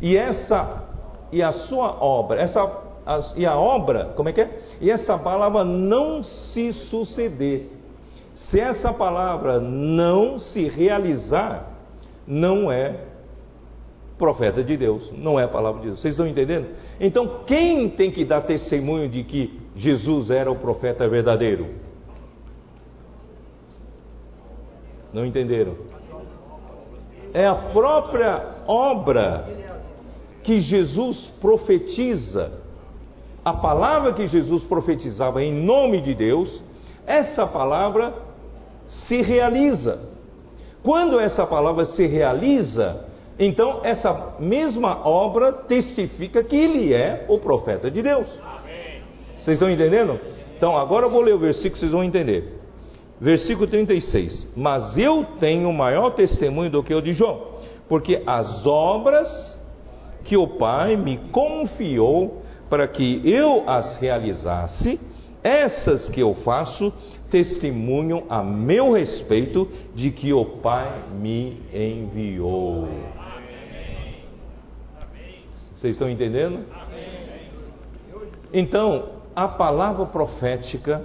e essa e a sua obra, essa a, e a obra, como é que é? E essa palavra não se suceder. Se essa palavra não se realizar, não é profeta de Deus, não é a palavra de Deus. Vocês estão entendendo? Então, quem tem que dar testemunho de que Jesus era o profeta verdadeiro? Não entenderam? É a própria obra que Jesus profetiza, a palavra que Jesus profetizava em nome de Deus, essa palavra se realiza. Quando essa palavra se realiza, então, essa mesma obra testifica que ele é o profeta de Deus. Vocês estão entendendo? Então, agora eu vou ler o versículo, vocês vão entender. Versículo 36. Mas eu tenho maior testemunho do que o de João, porque as obras que o Pai me confiou para que eu as realizasse, essas que eu faço testemunham a meu respeito de que o Pai me enviou. Vocês estão entendendo? Então, a palavra profética,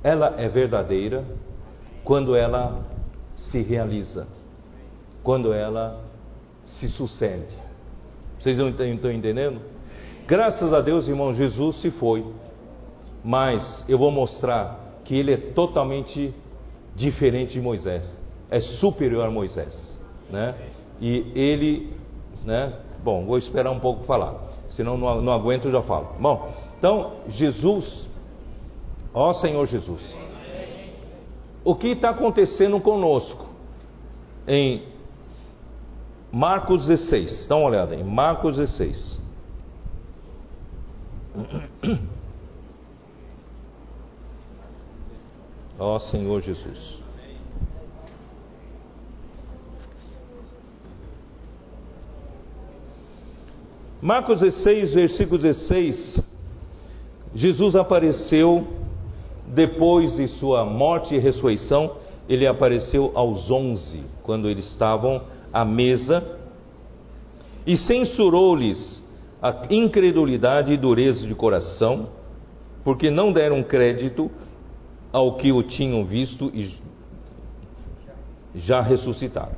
ela é verdadeira quando ela se realiza, quando ela se sucede. Vocês não estão entendendo? Graças a Deus, irmão, Jesus se foi, mas eu vou mostrar que ele é totalmente diferente de Moisés, é superior a Moisés, né? E ele, né, Bom, vou esperar um pouco falar, senão não, aguento, já falo. Bom, então, Jesus, ó Senhor Jesus, o que está acontecendo conosco em Marcos 16, dá uma olhada em Marcos 16. Ó Senhor Jesus. Marcos 16, versículo 16. Jesus apareceu depois de sua morte e ressurreição, ele apareceu aos onze, quando eles estavam à mesa, e censurou-lhes a incredulidade e dureza de coração, porque não deram crédito ao que o tinham visto e já ressuscitado.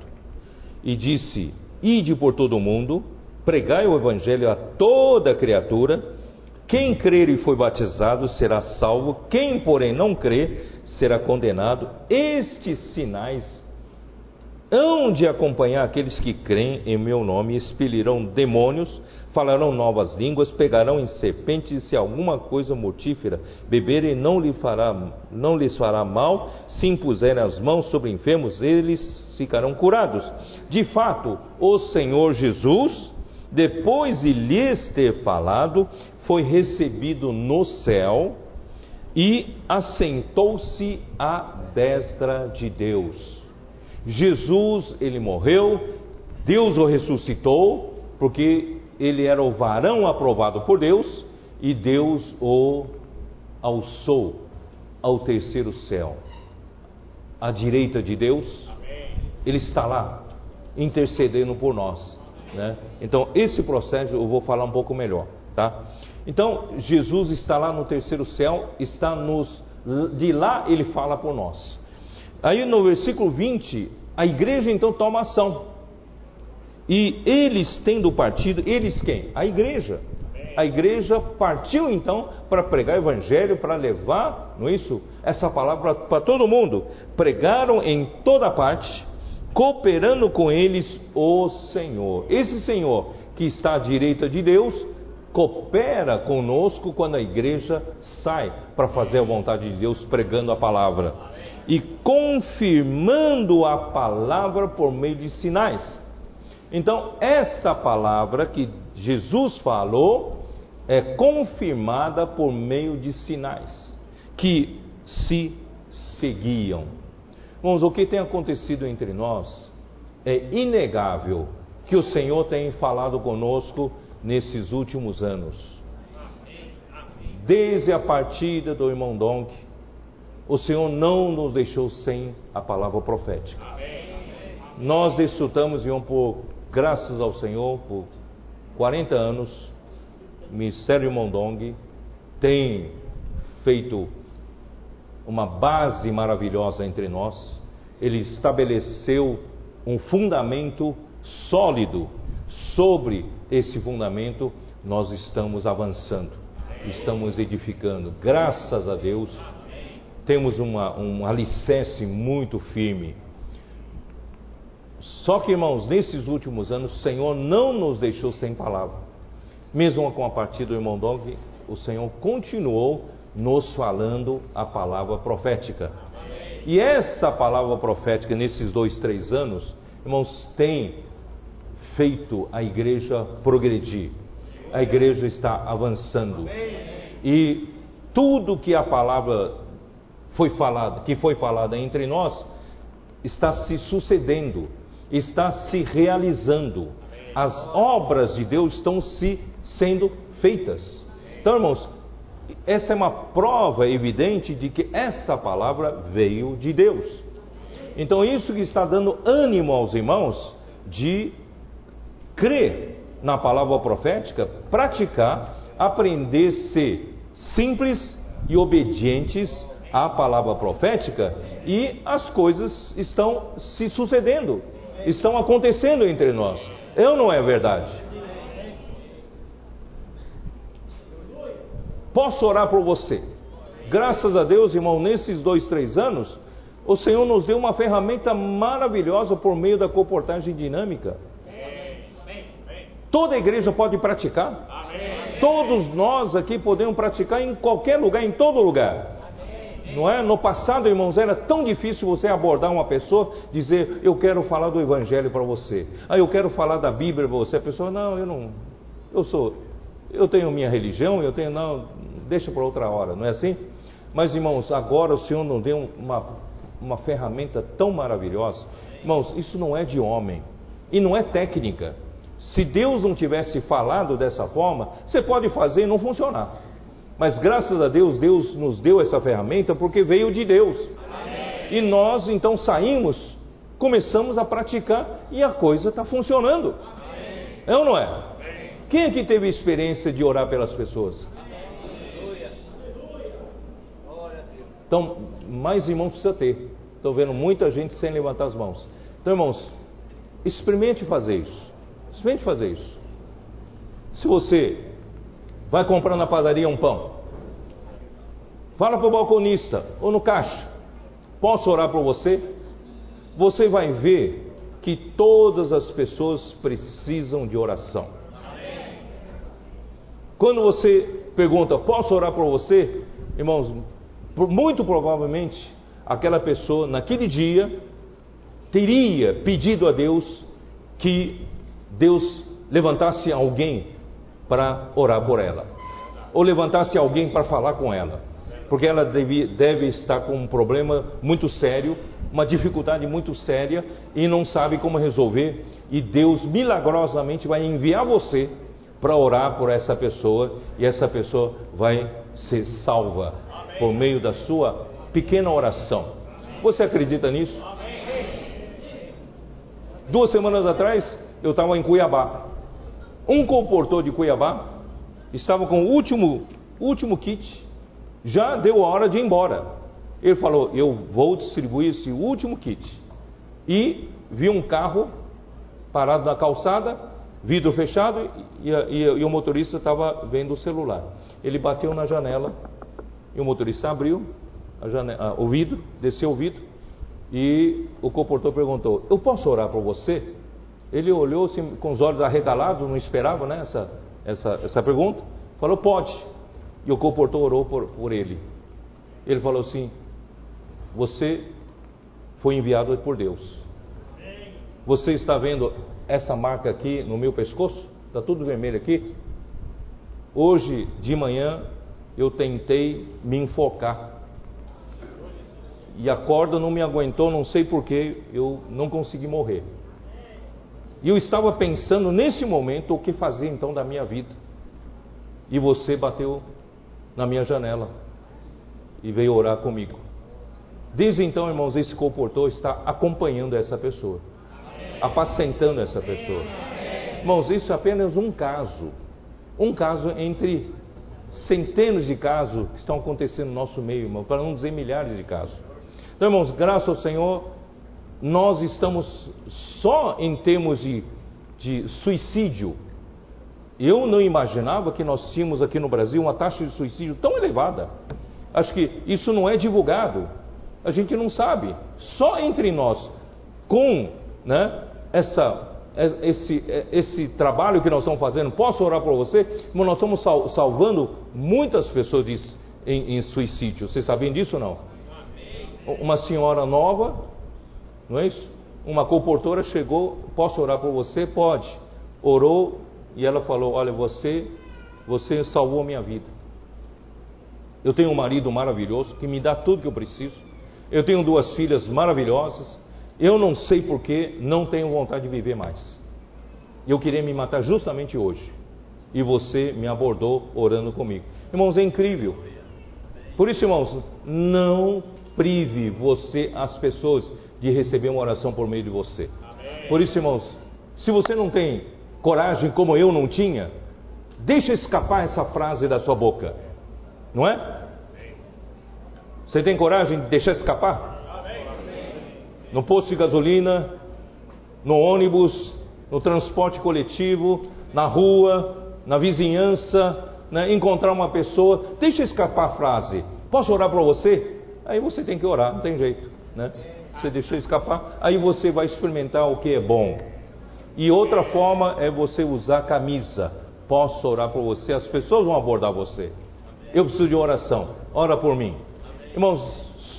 E disse: Ide por todo o mundo, pregai o evangelho a toda criatura. Quem crer e foi batizado será salvo, quem, porém, não crer será condenado. Estes sinais hão de acompanhar aqueles que creem em meu nome, expelirão demônios, falarão novas línguas, pegarão em serpentes, e se alguma coisa mortífera beberem, não, lhe fará, não lhes fará mal, se impuserem as mãos sobre enfermos, eles ficarão curados. De fato, o Senhor Jesus, depois de lhes ter falado, foi recebido no céu e assentou-se à destra de Deus. Jesus, ele morreu, Deus o ressuscitou, porque ele era o varão aprovado por Deus e Deus o alçou ao terceiro céu. À direita de Deus, ele está lá, intercedendo por nós. Né? Então, esse processo eu vou falar um pouco melhor. Tá? Então, Jesus está lá no terceiro céu, está nos. De lá ele fala por nós. Aí no versículo 20, a igreja então toma ação. E eles tendo partido, eles quem? A igreja. A igreja partiu então para pregar o evangelho, para levar, não é isso? Essa palavra para todo mundo. Pregaram em toda parte, cooperando com eles o Senhor. Esse Senhor que está à direita de Deus, coopera conosco quando a igreja sai para fazer a vontade de Deus pregando a palavra e confirmando a palavra por meio de sinais. Então, essa palavra que Jesus falou é confirmada por meio de sinais que se seguiam. Irmãos, o que tem acontecido entre nós é inegável que o Senhor tem falado conosco nesses últimos anos. Desde a partida do irmão Donk, o Senhor não nos deixou sem a palavra profética. Nós desfrutamos e por graças ao Senhor por 40 anos. O Ministério Mondong tem feito uma base maravilhosa entre nós. Ele estabeleceu um fundamento sólido sobre esse fundamento nós estamos avançando, estamos edificando. Graças a Deus, temos uma, um alicerce muito firme. Só que, irmãos, nesses últimos anos, o Senhor não nos deixou sem palavra. Mesmo com a partida do irmão Dog, o Senhor continuou nos falando a palavra profética. E essa palavra profética, nesses dois, três anos, irmãos, tem feito a igreja progredir. A igreja está avançando. E tudo que a palavra foi falada, que foi falada entre nós, está se sucedendo, está se realizando. As obras de Deus estão se sendo feitas. Então, irmãos, essa é uma prova evidente de que essa palavra veio de Deus. Então, isso que está dando ânimo aos irmãos de crer na palavra profética, praticar, aprender a ser simples e obedientes à palavra profética e as coisas estão se sucedendo, estão acontecendo entre nós. Ou não é verdade? Posso orar por você. Graças a Deus, irmão, nesses dois, três anos, o Senhor nos deu uma ferramenta maravilhosa por meio da comportagem dinâmica. Toda igreja pode praticar. Todos nós aqui podemos praticar em qualquer lugar, em todo lugar. Não é? No passado, irmãos, era tão difícil você abordar uma pessoa, dizer, eu quero falar do Evangelho para você. Ah, eu quero falar da Bíblia para você. A pessoa, não, eu não, eu sou, eu tenho minha religião, eu tenho, não, deixa para outra hora, não é assim? Mas, irmãos, agora o Senhor nos deu uma, uma ferramenta tão maravilhosa. Irmãos, isso não é de homem e não é técnica. Se Deus não tivesse falado dessa forma, você pode fazer e não funcionar. Mas graças a Deus, Deus nos deu essa ferramenta porque veio de Deus. Amém. E nós então saímos, começamos a praticar e a coisa está funcionando. Amém. É ou não é? Quem aqui teve experiência de orar pelas pessoas? Então, mais irmãos precisa ter. Estou vendo muita gente sem levantar as mãos. Então, irmãos, experimente fazer isso. Experimente fazer isso. Se você vai comprar na padaria um pão, fala para o balconista ou no caixa: Posso orar por você? Você vai ver que todas as pessoas precisam de oração. Quando você pergunta: Posso orar por você? Irmãos, muito provavelmente aquela pessoa naquele dia teria pedido a Deus que Deus levantasse alguém para orar por ela, ou levantasse alguém para falar com ela, porque ela deve, deve estar com um problema muito sério, uma dificuldade muito séria e não sabe como resolver, e Deus milagrosamente vai enviar você para orar por essa pessoa e essa pessoa vai ser salva por meio da sua pequena oração. Você acredita nisso? Duas semanas atrás, eu estava em Cuiabá. Um comportor de Cuiabá estava com o último, último kit, já deu a hora de ir embora. Ele falou: Eu vou distribuir esse último kit. E vi um carro parado na calçada, vidro fechado, e, e, e o motorista estava vendo o celular. Ele bateu na janela e o motorista abriu janela, o vidro, desceu o vidro e o comportor perguntou: Eu posso orar por você? Ele olhou assim, com os olhos arregalados, não esperava né, essa, essa, essa pergunta. Falou: Pode. E o comportor orou por, por ele. Ele falou assim: Você foi enviado por Deus. Você está vendo essa marca aqui no meu pescoço? Está tudo vermelho aqui? Hoje de manhã eu tentei me enfocar. E a corda não me aguentou, não sei porquê, eu não consegui morrer. E eu estava pensando nesse momento o que fazer então da minha vida. E você bateu na minha janela e veio orar comigo. Desde então, irmãos, esse comportor está acompanhando essa pessoa, apacentando essa pessoa. Irmãos, isso é apenas um caso, um caso entre centenas de casos que estão acontecendo no nosso meio, irmão, para não dizer milhares de casos. Então, irmãos, graças ao Senhor, nós estamos só em termos de, de suicídio. Eu não imaginava que nós tínhamos aqui no Brasil uma taxa de suicídio tão elevada. Acho que isso não é divulgado. A gente não sabe. Só entre nós, com né, essa é, esse, é, esse trabalho que nós estamos fazendo, posso orar por você? Mas nós estamos salvando muitas pessoas de, em, em, suicídio. Vocês sabem disso ou não? Uma senhora nova, não é isso? Uma comportora chegou, posso orar por você? Pode. Orou e ela falou: Olha, você, você salvou a minha vida. Eu tenho um marido maravilhoso que me dá tudo que eu preciso. Eu tenho duas filhas maravilhosas. Eu não sei porque não tenho vontade de viver mais. Eu queria me matar justamente hoje. E você me abordou orando comigo. Irmãos, é incrível. Por isso, irmãos, não prive você, as pessoas, de receber uma oração por meio de você. Por isso, irmãos, se você não tem coragem como eu não tinha, deixa escapar essa frase da sua boca. Não é? Você tem coragem de deixar escapar? No posto de gasolina, no ônibus, no transporte coletivo, na rua, na vizinhança, né? encontrar uma pessoa, deixa escapar a frase: Posso orar para você? Aí você tem que orar, não tem jeito. Né? Você deixou escapar, aí você vai experimentar o que é bom. E outra forma é você usar camisa. Posso orar por você? As pessoas vão abordar você. Eu preciso de oração. Ora por mim. Irmãos,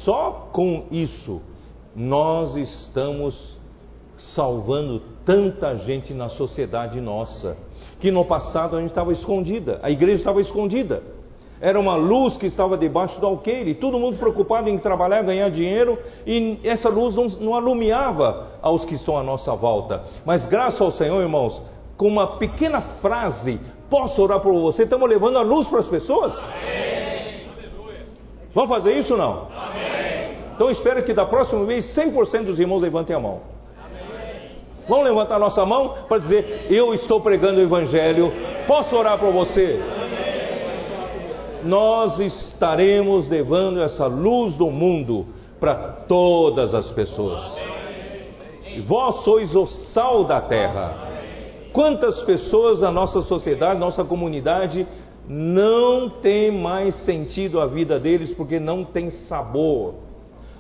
só com isso nós estamos salvando tanta gente na sociedade nossa, que no passado a gente estava escondida, a igreja estava escondida. Era uma luz que estava debaixo do alqueire, todo mundo preocupado em trabalhar, ganhar dinheiro, e essa luz não, não alumiava aos que estão à nossa volta. Mas graças ao Senhor, irmãos, com uma pequena frase, posso orar por você, estamos levando a luz para as pessoas? Amém. Vamos fazer isso ou não? Amém. Então espero que da próxima vez 100% dos irmãos levantem a mão. Vamos levantar nossa mão para dizer: Eu estou pregando o Evangelho. Posso orar por você? Nós estaremos levando essa luz do mundo para todas as pessoas. Vós sois o sal da terra. Quantas pessoas na nossa sociedade, nossa comunidade, não tem mais sentido a vida deles porque não tem sabor.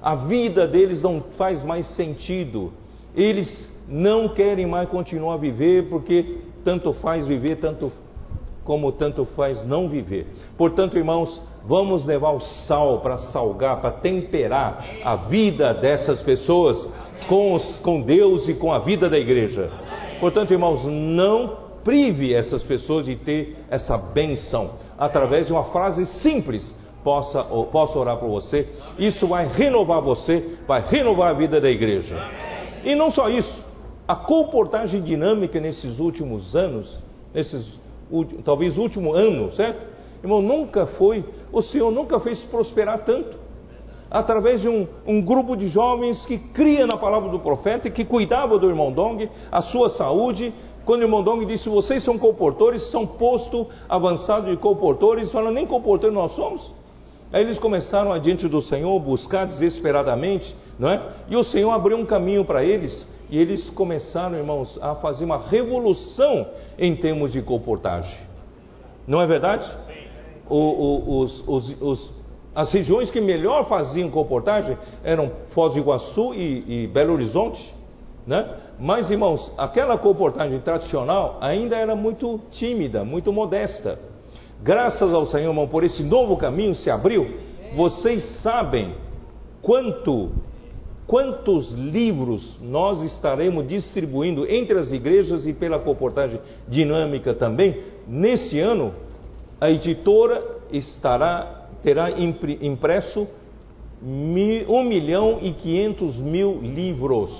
A vida deles não faz mais sentido. Eles não querem mais continuar a viver porque tanto faz viver, tanto como tanto faz não viver. Portanto, irmãos, vamos levar o sal para salgar, para temperar a vida dessas pessoas com, os, com Deus e com a vida da igreja. Portanto, irmãos, não prive essas pessoas de ter essa benção através de uma frase simples. Possa, posso orar por você. Isso vai renovar você, vai renovar a vida da igreja. E não só isso, a comportagem dinâmica nesses últimos anos, nesses talvez último ano, certo? Irmão, nunca foi, o Senhor nunca fez prosperar tanto. Através de um, um grupo de jovens que cria na palavra do profeta e que cuidava do irmão Dong, a sua saúde, quando o irmão Dong disse, vocês são comportores, são posto avançado de comportores, falam, nem comportores nós somos. Aí eles começaram adiante do Senhor, buscar desesperadamente, não é? E o Senhor abriu um caminho para eles, e eles começaram, irmãos, a fazer uma revolução em termos de comportagem. Não é verdade? O, o, os, os, os, as regiões que melhor faziam comportagem eram Foz do Iguaçu e, e Belo Horizonte. Né? Mas, irmãos, aquela comportagem tradicional ainda era muito tímida, muito modesta. Graças ao Senhor, irmão, por esse novo caminho se abriu. Vocês sabem quanto, quantos livros nós estaremos distribuindo entre as igrejas e pela comportagem dinâmica também. Neste ano, a editora estará, terá impresso 1 milhão e 500 mil livros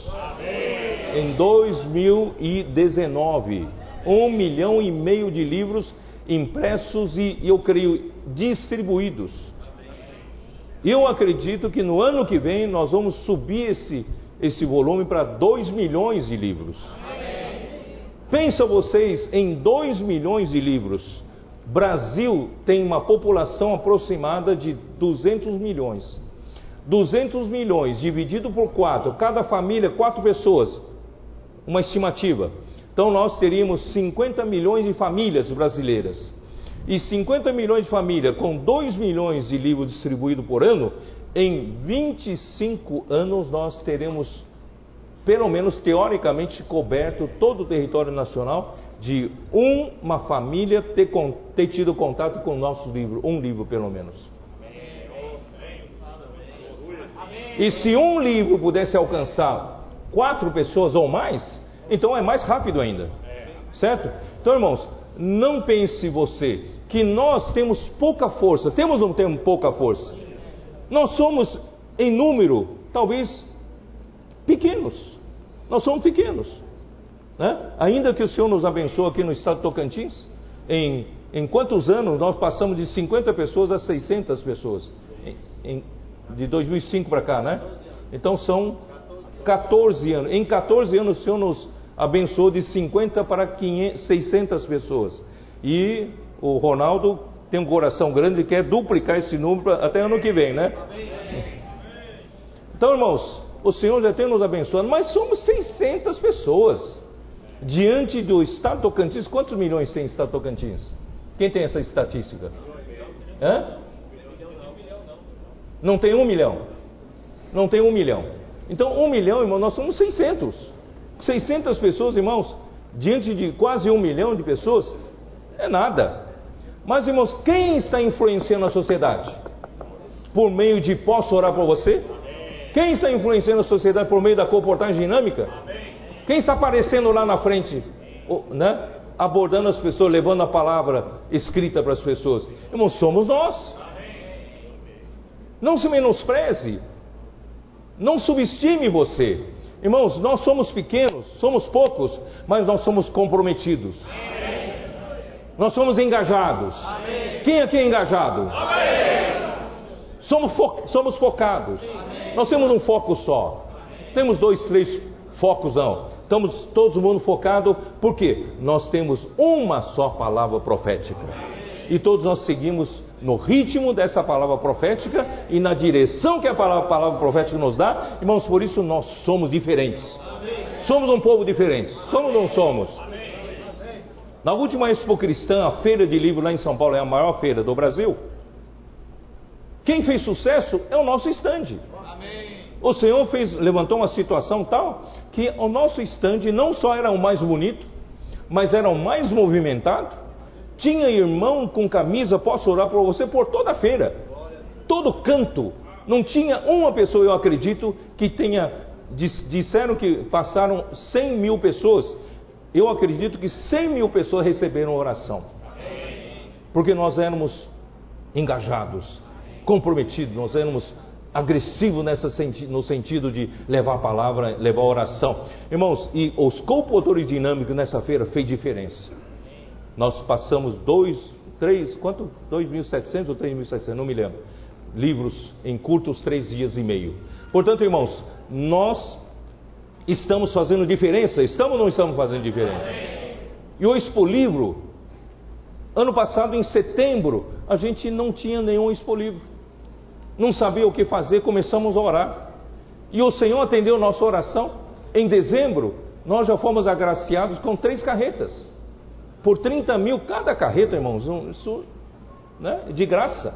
em 2019. 1 milhão e meio de livros impressos e, eu creio, distribuídos. Eu acredito que no ano que vem nós vamos subir esse, esse volume para 2 milhões de livros. Pensa vocês em 2 milhões de livros. Brasil tem uma população aproximada de 200 milhões. 200 milhões dividido por quatro, cada família, quatro pessoas, uma estimativa. Então nós teríamos 50 milhões de famílias brasileiras. E 50 milhões de famílias com 2 milhões de livros distribuídos por ano, em 25 anos nós teremos, pelo menos teoricamente, coberto todo o território nacional de uma família ter, ter tido contato com o nosso livro, um livro pelo menos. E se um livro pudesse alcançar quatro pessoas ou mais, então é mais rápido ainda. Certo? Então, irmãos, não pense você que nós temos pouca força. Temos ou não temos pouca força? Nós somos, em número, talvez pequenos. Nós somos pequenos. Né? Ainda que o Senhor nos abençoe aqui no estado de Tocantins, em, em quantos anos nós passamos de 50 pessoas a 600 pessoas? Em, em, de 2005 para cá, né? Então são 14 anos. Em 14 anos o Senhor nos abençoou de 50 para 500, 600 pessoas. E o Ronaldo tem um coração grande e quer duplicar esse número até ano que vem, né? Então, irmãos, o Senhor já tem nos abençoado, mas somos 600 pessoas. Diante do Estado Tocantins, quantos milhões tem Estado Tocantins? Quem tem essa estatística? Hã? Não tem um milhão. Não tem um milhão. Então, um milhão, irmão, nós somos 600. 600 pessoas, irmãos, diante de quase um milhão de pessoas, é nada. Mas, irmãos, quem está influenciando a sociedade? Por meio de posso orar por você? Quem está influenciando a sociedade por meio da comportagem dinâmica? Quem está aparecendo lá na frente, né? abordando as pessoas, levando a palavra escrita para as pessoas? Irmãos, somos nós. Não se menospreze. Não subestime você. Irmãos, nós somos pequenos, somos poucos, mas nós somos comprometidos. Amém. Nós somos engajados. Amém. Quem aqui é engajado? Amém. Somos, fo somos focados. Nós temos um foco só. Temos dois, três focos, não. Estamos todo mundo focado, porque nós temos uma só palavra profética. E todos nós seguimos no ritmo dessa palavra profética e na direção que a palavra, a palavra profética nos dá, irmãos, por isso nós somos diferentes. Somos um povo diferente. Somos ou não somos? Na última Expo Cristã, a feira de livro lá em São Paulo é a maior feira do Brasil. Quem fez sucesso é o nosso estande. O Senhor fez, levantou uma situação tal que o nosso estande não só era o mais bonito, mas era o mais movimentado. Tinha irmão com camisa, posso orar por você, por toda a feira, todo canto. Não tinha uma pessoa, eu acredito, que tenha. Disseram que passaram 100 mil pessoas. Eu acredito que 100 mil pessoas receberam oração. Porque nós éramos engajados, comprometidos, nós éramos agressivo nessa senti no sentido de levar a palavra, levar a oração. Irmãos, e os comportores dinâmicos nessa feira fez diferença. Nós passamos dois, três, quanto? 2.700 ou 3.700, não me lembro. Livros em curtos três dias e meio. Portanto, irmãos, nós estamos fazendo diferença. Estamos ou não estamos fazendo diferença? E o Expo Livro, ano passado, em setembro, a gente não tinha nenhum Expo Livro não sabia o que fazer, começamos a orar. E o Senhor atendeu nossa oração. Em dezembro, nós já fomos agraciados com três carretas. Por 30 mil cada carreta, irmãos. Isso né, de graça.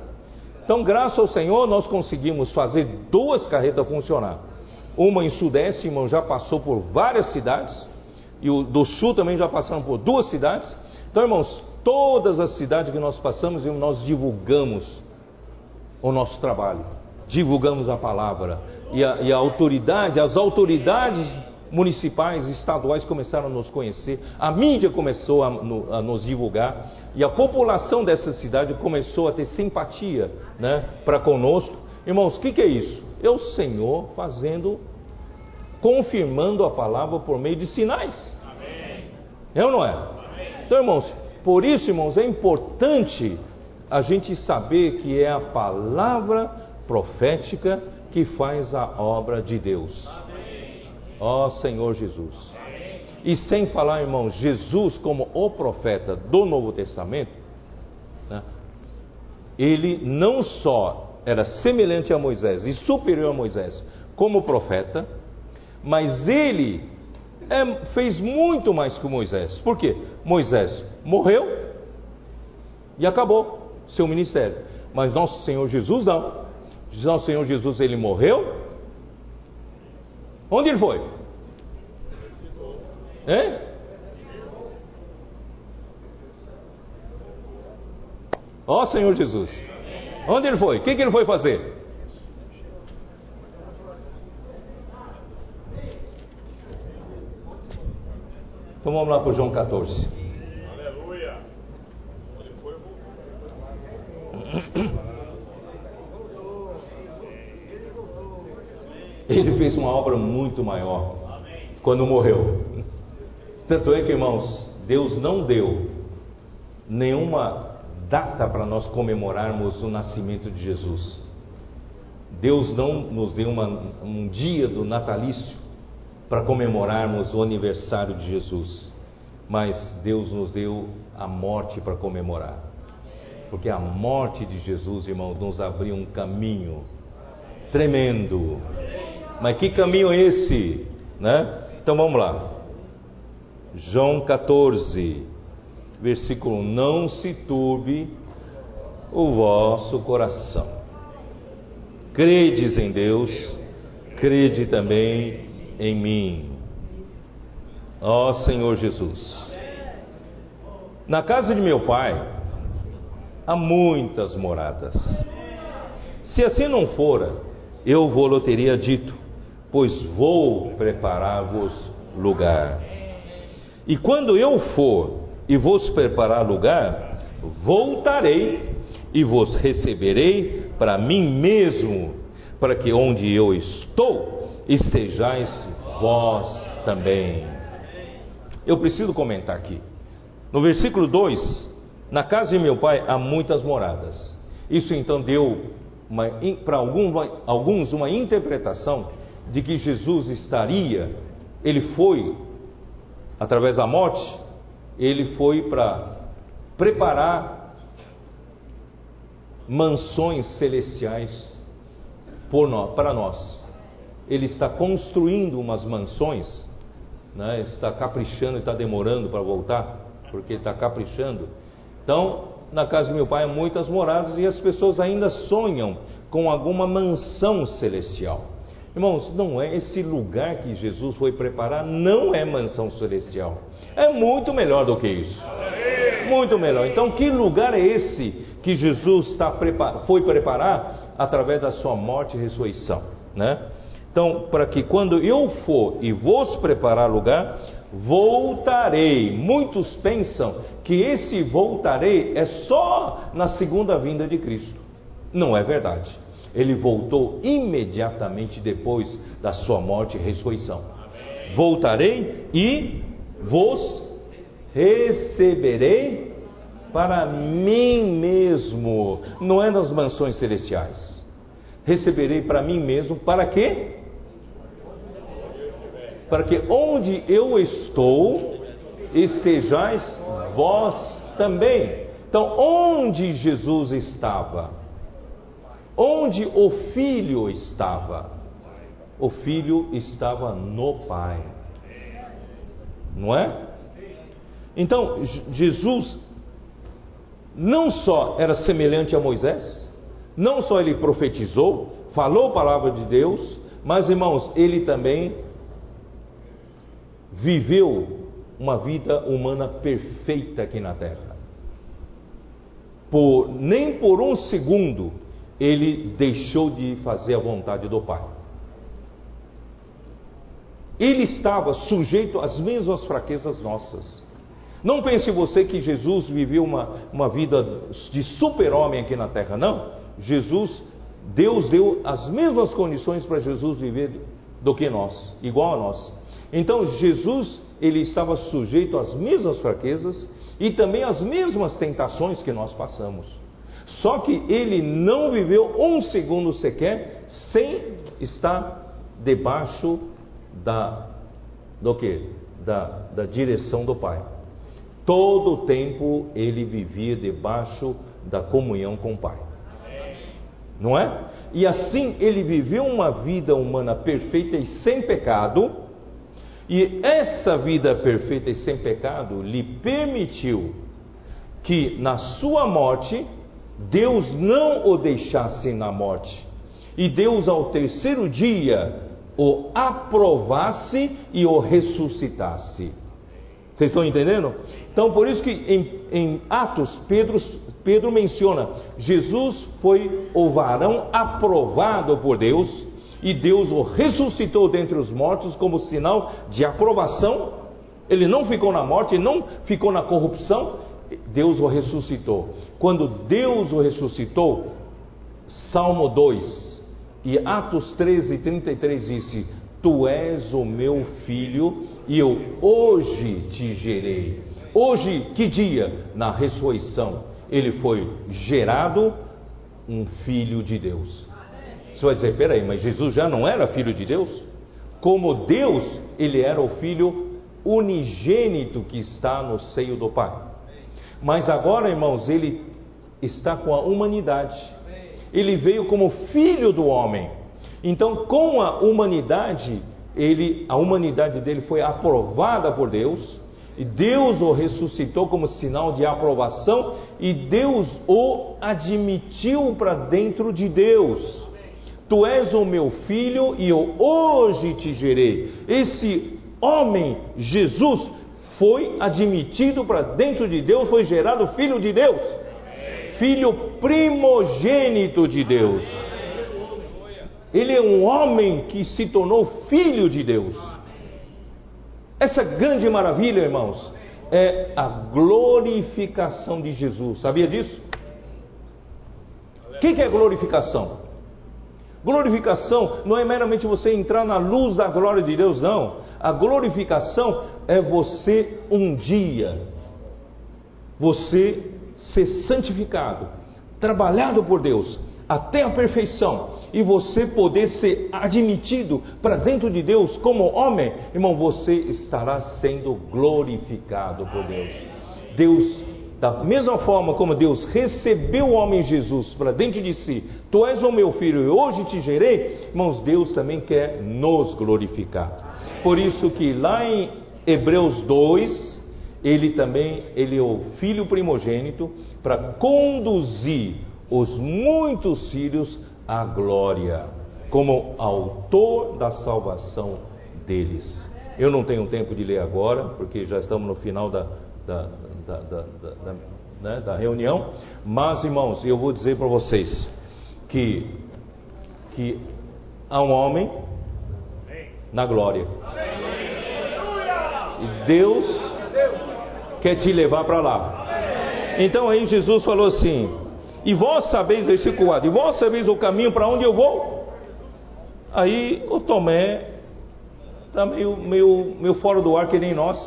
Então, graças ao Senhor, nós conseguimos fazer duas carretas funcionar. Uma em Sudeste, irmão, já passou por várias cidades. E o do Sul também já passaram por duas cidades. Então, irmãos, todas as cidades que nós passamos, nós divulgamos o nosso trabalho, divulgamos a palavra e a, e a autoridade, as autoridades municipais, estaduais começaram a nos conhecer, a mídia começou a, a, nos divulgar e a população dessa cidade começou a ter simpatia né, para conosco. Irmãos, o que, que, é isso? É o Senhor fazendo, confirmando a palavra por meio de sinais. Amém. É ou não é? Amém. Então, irmãos, por isso, irmãos, é importante a gente saber que é a palavra profética que faz a obra de Deus. Ó Senhor Jesus. E sem falar, irmãos, Jesus como o profeta do Novo Testamento, né, ele não só era semelhante a Moisés e superior a Moisés como profeta, mas ele é, fez muito mais que Moisés. Por quê? Moisés morreu e acabou seu ministério. Mas nosso Senhor Jesus não. Nosso Senhor Jesus ele morreu. Onde ele foi? Hein? Ó oh, Senhor Jesus. Onde ele foi? O que, que ele foi fazer? Então vamos lá para João 14. Ele fez uma obra muito maior quando morreu. Tanto é que, irmãos, Deus não deu nenhuma data para nós comemorarmos o nascimento de Jesus. Deus não nos deu uma, um dia do natalício para comemorarmos o aniversário de Jesus, mas Deus nos deu a morte para comemorar. Porque a morte de Jesus, irmãos, nos abriu um caminho tremendo. Mas que caminho é esse? Né? Então vamos lá. João 14, versículo: Não se turbe o vosso coração. Credes em Deus, crede também em mim. Ó Senhor Jesus. Na casa de meu pai há muitas moradas. Se assim não fora, eu vou-lhe teria dito, pois vou preparar-vos lugar. E quando eu for e vos preparar lugar, voltarei e vos receberei para mim mesmo, para que onde eu estou estejais vós também. Eu preciso comentar aqui. No versículo 2, na casa de meu pai há muitas moradas. Isso então deu para alguns uma interpretação de que Jesus estaria, ele foi, através da morte, ele foi para preparar mansões celestiais para nós. Ele está construindo umas mansões, né? está caprichando e está demorando para voltar, porque está caprichando. Então, na casa do meu pai há muitas moradas e as pessoas ainda sonham com alguma mansão celestial. Irmãos, não é esse lugar que Jesus foi preparar, não é mansão celestial. É muito melhor do que isso. Muito melhor. Então, que lugar é esse que Jesus está foi preparar através da sua morte e ressurreição, né? Então, para que quando eu for e vos preparar lugar, voltarei. Muitos pensam que esse voltarei é só na segunda vinda de Cristo. Não é verdade. Ele voltou imediatamente depois da sua morte e ressurreição. Voltarei e vos receberei para mim mesmo, não é nas mansões celestiais. Receberei para mim mesmo, para quê? Para que onde eu estou, estejais vós também. Então, onde Jesus estava? Onde o Filho estava? O Filho estava no Pai. Não é? Então, Jesus não só era semelhante a Moisés, não só ele profetizou, falou a palavra de Deus, mas irmãos, ele também viveu uma vida humana perfeita aqui na terra. Por, nem por um segundo ele deixou de fazer a vontade do Pai. Ele estava sujeito às mesmas fraquezas nossas. Não pense você que Jesus viveu uma, uma vida de super-homem aqui na terra, não. Jesus, Deus deu as mesmas condições para Jesus viver do que nós, igual a nós. Então Jesus, ele estava sujeito às mesmas fraquezas e também às mesmas tentações que nós passamos. Só que ele não viveu um segundo sequer sem estar debaixo da do que? Da, da direção do Pai. Todo o tempo ele vivia debaixo da comunhão com o Pai. Não é? E assim ele viveu uma vida humana perfeita e sem pecado, e essa vida perfeita e sem pecado lhe permitiu que na sua morte Deus não o deixasse na morte, e Deus ao terceiro dia o aprovasse e o ressuscitasse. Vocês estão entendendo? Então, por isso que em, em Atos, Pedro, Pedro menciona: Jesus foi o varão aprovado por Deus, e Deus o ressuscitou dentre os mortos como sinal de aprovação. Ele não ficou na morte, não ficou na corrupção, Deus o ressuscitou. Quando Deus o ressuscitou, Salmo 2 e Atos 13, 33 disse: Tu és o meu filho e eu hoje te gerei. Hoje, que dia? Na ressurreição, ele foi gerado um filho de Deus. Você vai dizer, peraí, mas Jesus já não era filho de Deus? Como Deus, ele era o filho unigênito que está no seio do Pai. Mas agora, irmãos, ele está com a humanidade. Ele veio como filho do homem. Então, com a humanidade, ele, a humanidade dele foi aprovada por Deus, e Deus o ressuscitou como sinal de aprovação, e Deus o admitiu para dentro de Deus. Tu és o meu filho e eu hoje te gerei. Esse homem, Jesus, foi admitido para dentro de Deus, foi gerado filho de Deus, filho primogênito de Deus. Ele é um homem que se tornou filho de Deus. Essa grande maravilha, irmãos, é a glorificação de Jesus. Sabia disso? O que, que é glorificação? Glorificação não é meramente você entrar na luz da glória de Deus, não. A glorificação é você um dia, você ser santificado, trabalhado por Deus até a perfeição e você poder ser admitido para dentro de Deus como homem, irmão, você estará sendo glorificado por Deus. Deus da mesma forma como Deus recebeu o homem Jesus para dentro de si, tu és o meu filho e hoje te gerei, irmãos, Deus também quer nos glorificar. Por isso que lá em Hebreus 2, ele também, ele é o filho primogênito para conduzir os muitos filhos à glória, como autor da salvação deles. Eu não tenho tempo de ler agora, porque já estamos no final da, da, da, da, né, da reunião. Mas, irmãos, eu vou dizer para vocês que, que há um homem na glória. E Deus quer te levar para lá. Então aí Jesus falou assim: E vós sabeis, versículo 4, e vós sabeis o caminho para onde eu vou? Aí o Tomé está meio, meio, meio fora do ar que nem nós,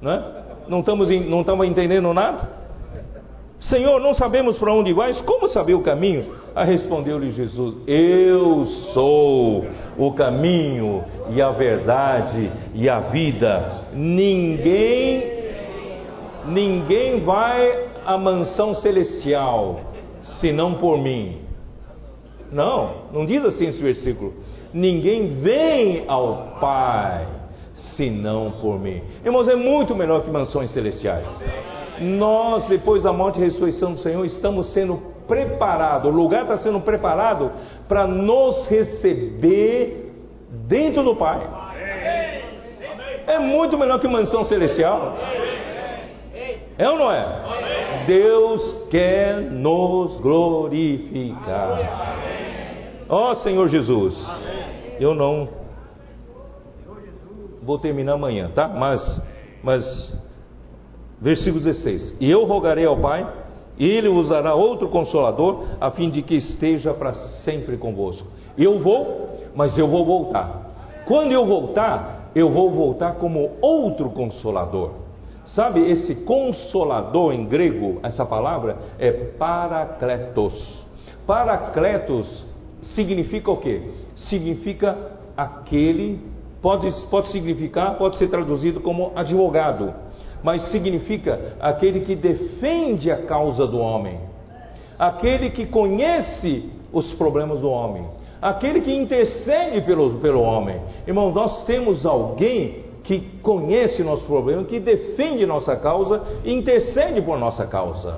né? não estamos, não estamos entendendo nada? Senhor, não sabemos para onde vais, como saber o caminho? Ah, respondeu-lhe Jesus: Eu sou o caminho e a verdade e a vida. Ninguém, ninguém vai à mansão celestial senão por mim. Não, não diz assim esse versículo. Ninguém vem ao Pai senão por mim. Irmãos, é muito melhor que mansões celestiais. Nós, depois da morte e ressurreição do Senhor, estamos sendo preparados, o lugar está sendo preparado para nos receber dentro do Pai. É muito melhor que mansão celestial. É ou não é? Deus quer nos glorificar. Ó oh, Senhor Jesus, eu não vou terminar amanhã, tá? Mas, mas, versículo 16: E eu rogarei ao Pai, e Ele usará outro consolador, a fim de que esteja para sempre convosco. Eu vou, mas eu vou voltar. Quando eu voltar, eu vou voltar como outro consolador. Sabe, esse consolador em grego, essa palavra é paracletos. Paracletos significa o quê? Significa aquele Pode, pode significar, pode ser traduzido como advogado, mas significa aquele que defende a causa do homem, aquele que conhece os problemas do homem, aquele que intercede pelo, pelo homem. Irmãos, nós temos alguém que conhece nosso problema, que defende nossa causa e intercede por nossa causa.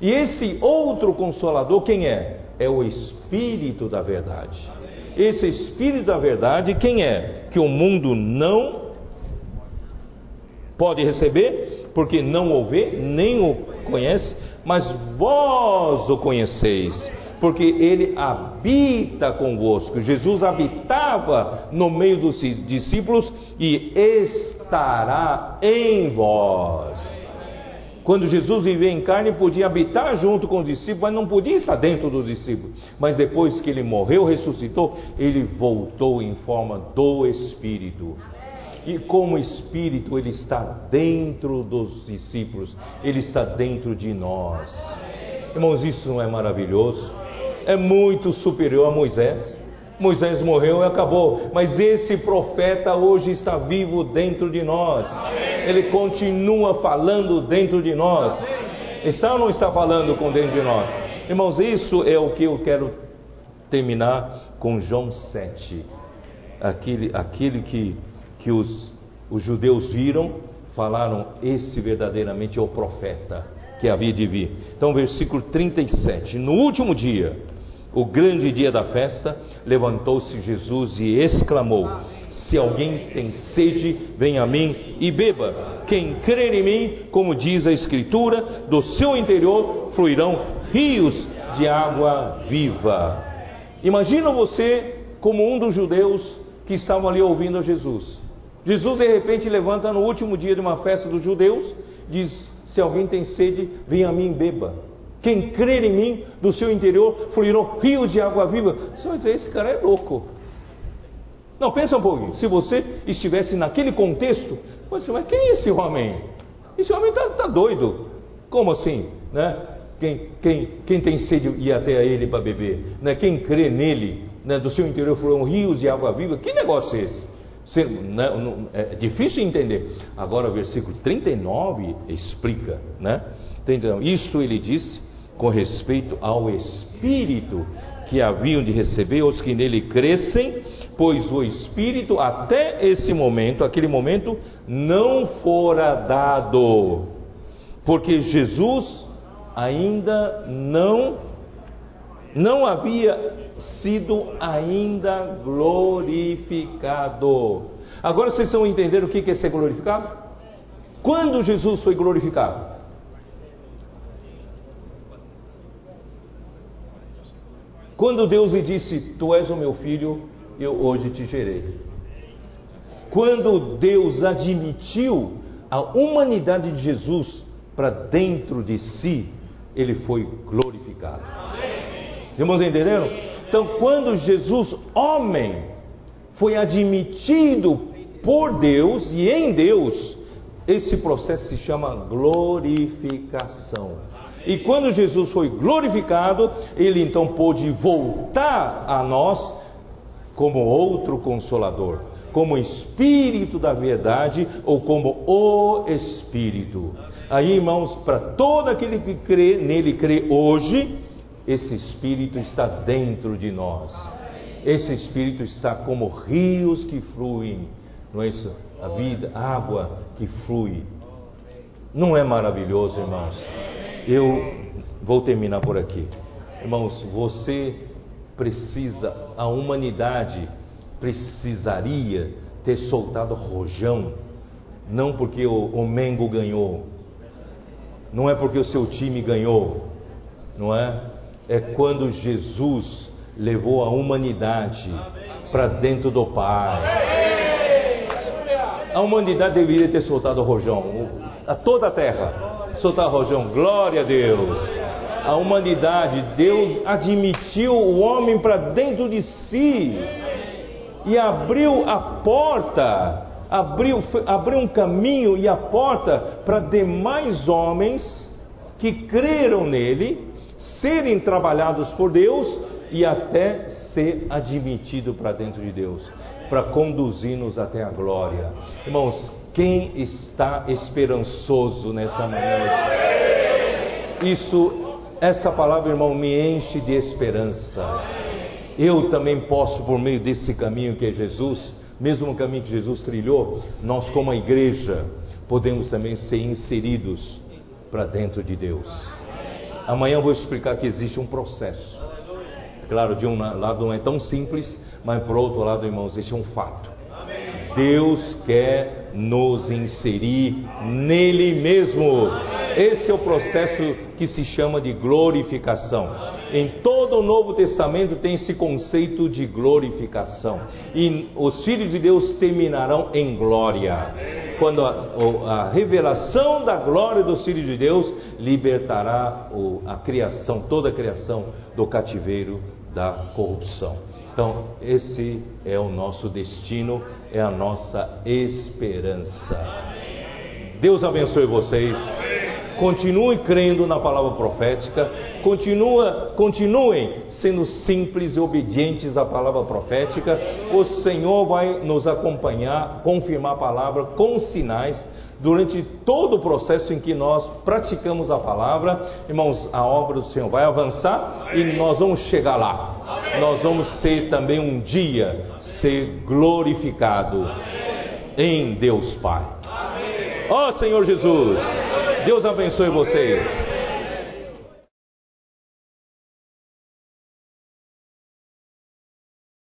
E esse outro consolador, quem é? É o Espírito da Verdade. Esse Espírito da Verdade, quem é? Que o mundo não pode receber, porque não o vê, nem o conhece, mas vós o conheceis, porque ele habita convosco. Jesus habitava no meio dos discípulos e estará em vós. Quando Jesus vivia em carne, podia habitar junto com os discípulos, mas não podia estar dentro dos discípulos. Mas depois que ele morreu, ressuscitou, ele voltou em forma do Espírito. E como Espírito, ele está dentro dos discípulos, ele está dentro de nós. Irmãos, isso não é maravilhoso? É muito superior a Moisés. Moisés morreu e acabou, mas esse profeta hoje está vivo dentro de nós. Ele continua falando dentro de nós. Está ou não está falando com dentro de nós? Irmãos, isso é o que eu quero terminar com João 7. Aquele, aquele que, que os, os judeus viram, falaram: esse verdadeiramente é o profeta que havia de vir. Então, versículo 37. No último dia o grande dia da festa, levantou-se Jesus e exclamou: Se alguém tem sede, venha a mim e beba. Quem crer em mim, como diz a Escritura, do seu interior fluirão rios de água viva. Imagina você como um dos judeus que estavam ali ouvindo a Jesus. Jesus de repente levanta no último dia de uma festa dos judeus, diz: Se alguém tem sede, venha a mim e beba. Quem crer em mim, do seu interior fluirão rios de água viva. Você vai dizer, esse cara é louco. Não, pensa um pouquinho. Se você estivesse naquele contexto, você vai, quem é esse homem? Esse homem está tá doido. Como assim? Né? Quem, quem, quem tem sede ir até a ele para beber? Né? Quem crê nele, né? do seu interior fluirão rios de água viva? Que negócio é esse? Né, é difícil entender. Agora, o versículo 39 explica, né? Então, isto ele disse com respeito ao Espírito que haviam de receber os que nele crescem, pois o Espírito até esse momento, aquele momento, não fora dado, porque Jesus ainda não não havia sido ainda glorificado. Agora vocês estão entendendo o que é ser glorificado? Quando Jesus foi glorificado? Quando Deus lhe disse: Tu és o meu filho, eu hoje te gerei. Quando Deus admitiu a humanidade de Jesus para dentro de si, ele foi glorificado. Os irmãos entenderam? Então, quando Jesus, homem, foi admitido por Deus e em Deus, esse processo se chama glorificação. E quando Jesus foi glorificado, ele então pôde voltar a nós como outro consolador, como Espírito da verdade ou como o Espírito. Aí, irmãos, para todo aquele que crê nele crê hoje, esse Espírito está dentro de nós. Esse Espírito está como rios que fluem, não é isso? A vida, água que flui. Não é maravilhoso, irmãos? Eu vou terminar por aqui. Irmãos, você precisa, a humanidade precisaria ter soltado rojão, não porque o, o Mengo ganhou, não é porque o seu time ganhou, não é? É quando Jesus levou a humanidade para dentro do Pai. A humanidade deveria ter soltado o rojão, a toda a terra soltar rojão, glória a Deus. A humanidade, Deus admitiu o homem para dentro de si e abriu a porta, abriu, abriu um caminho e a porta para demais homens que creram nele serem trabalhados por Deus e até ser admitido para dentro de Deus, para conduzir-nos até a glória. Irmãos, quem está esperançoso nessa manhã? Isso, essa palavra, irmão, me enche de esperança. Eu também posso, por meio desse caminho que é Jesus, mesmo caminho que Jesus trilhou, nós, como a igreja, podemos também ser inseridos para dentro de Deus. Amanhã eu vou explicar que existe um processo. Claro, de um lado não é tão simples, mas por outro lado, irmãos, existe um fato. Deus quer nos inserir nele mesmo. Esse é o processo que se chama de glorificação. Em todo o Novo Testamento tem esse conceito de glorificação. E os filhos de Deus terminarão em glória. Quando a, a revelação da glória dos filhos de Deus libertará a criação, toda a criação do cativeiro da corrupção. Então, esse é o nosso destino, é a nossa esperança. Deus abençoe vocês. Continue crendo na palavra profética, continua, continuem sendo simples e obedientes à palavra profética. O Senhor vai nos acompanhar, confirmar a palavra com sinais durante todo o processo em que nós praticamos a palavra. Irmãos, a obra do Senhor vai avançar e nós vamos chegar lá nós vamos ser também um dia ser glorificado em Deus Pai. Ó oh, Senhor Jesus, Deus abençoe vocês.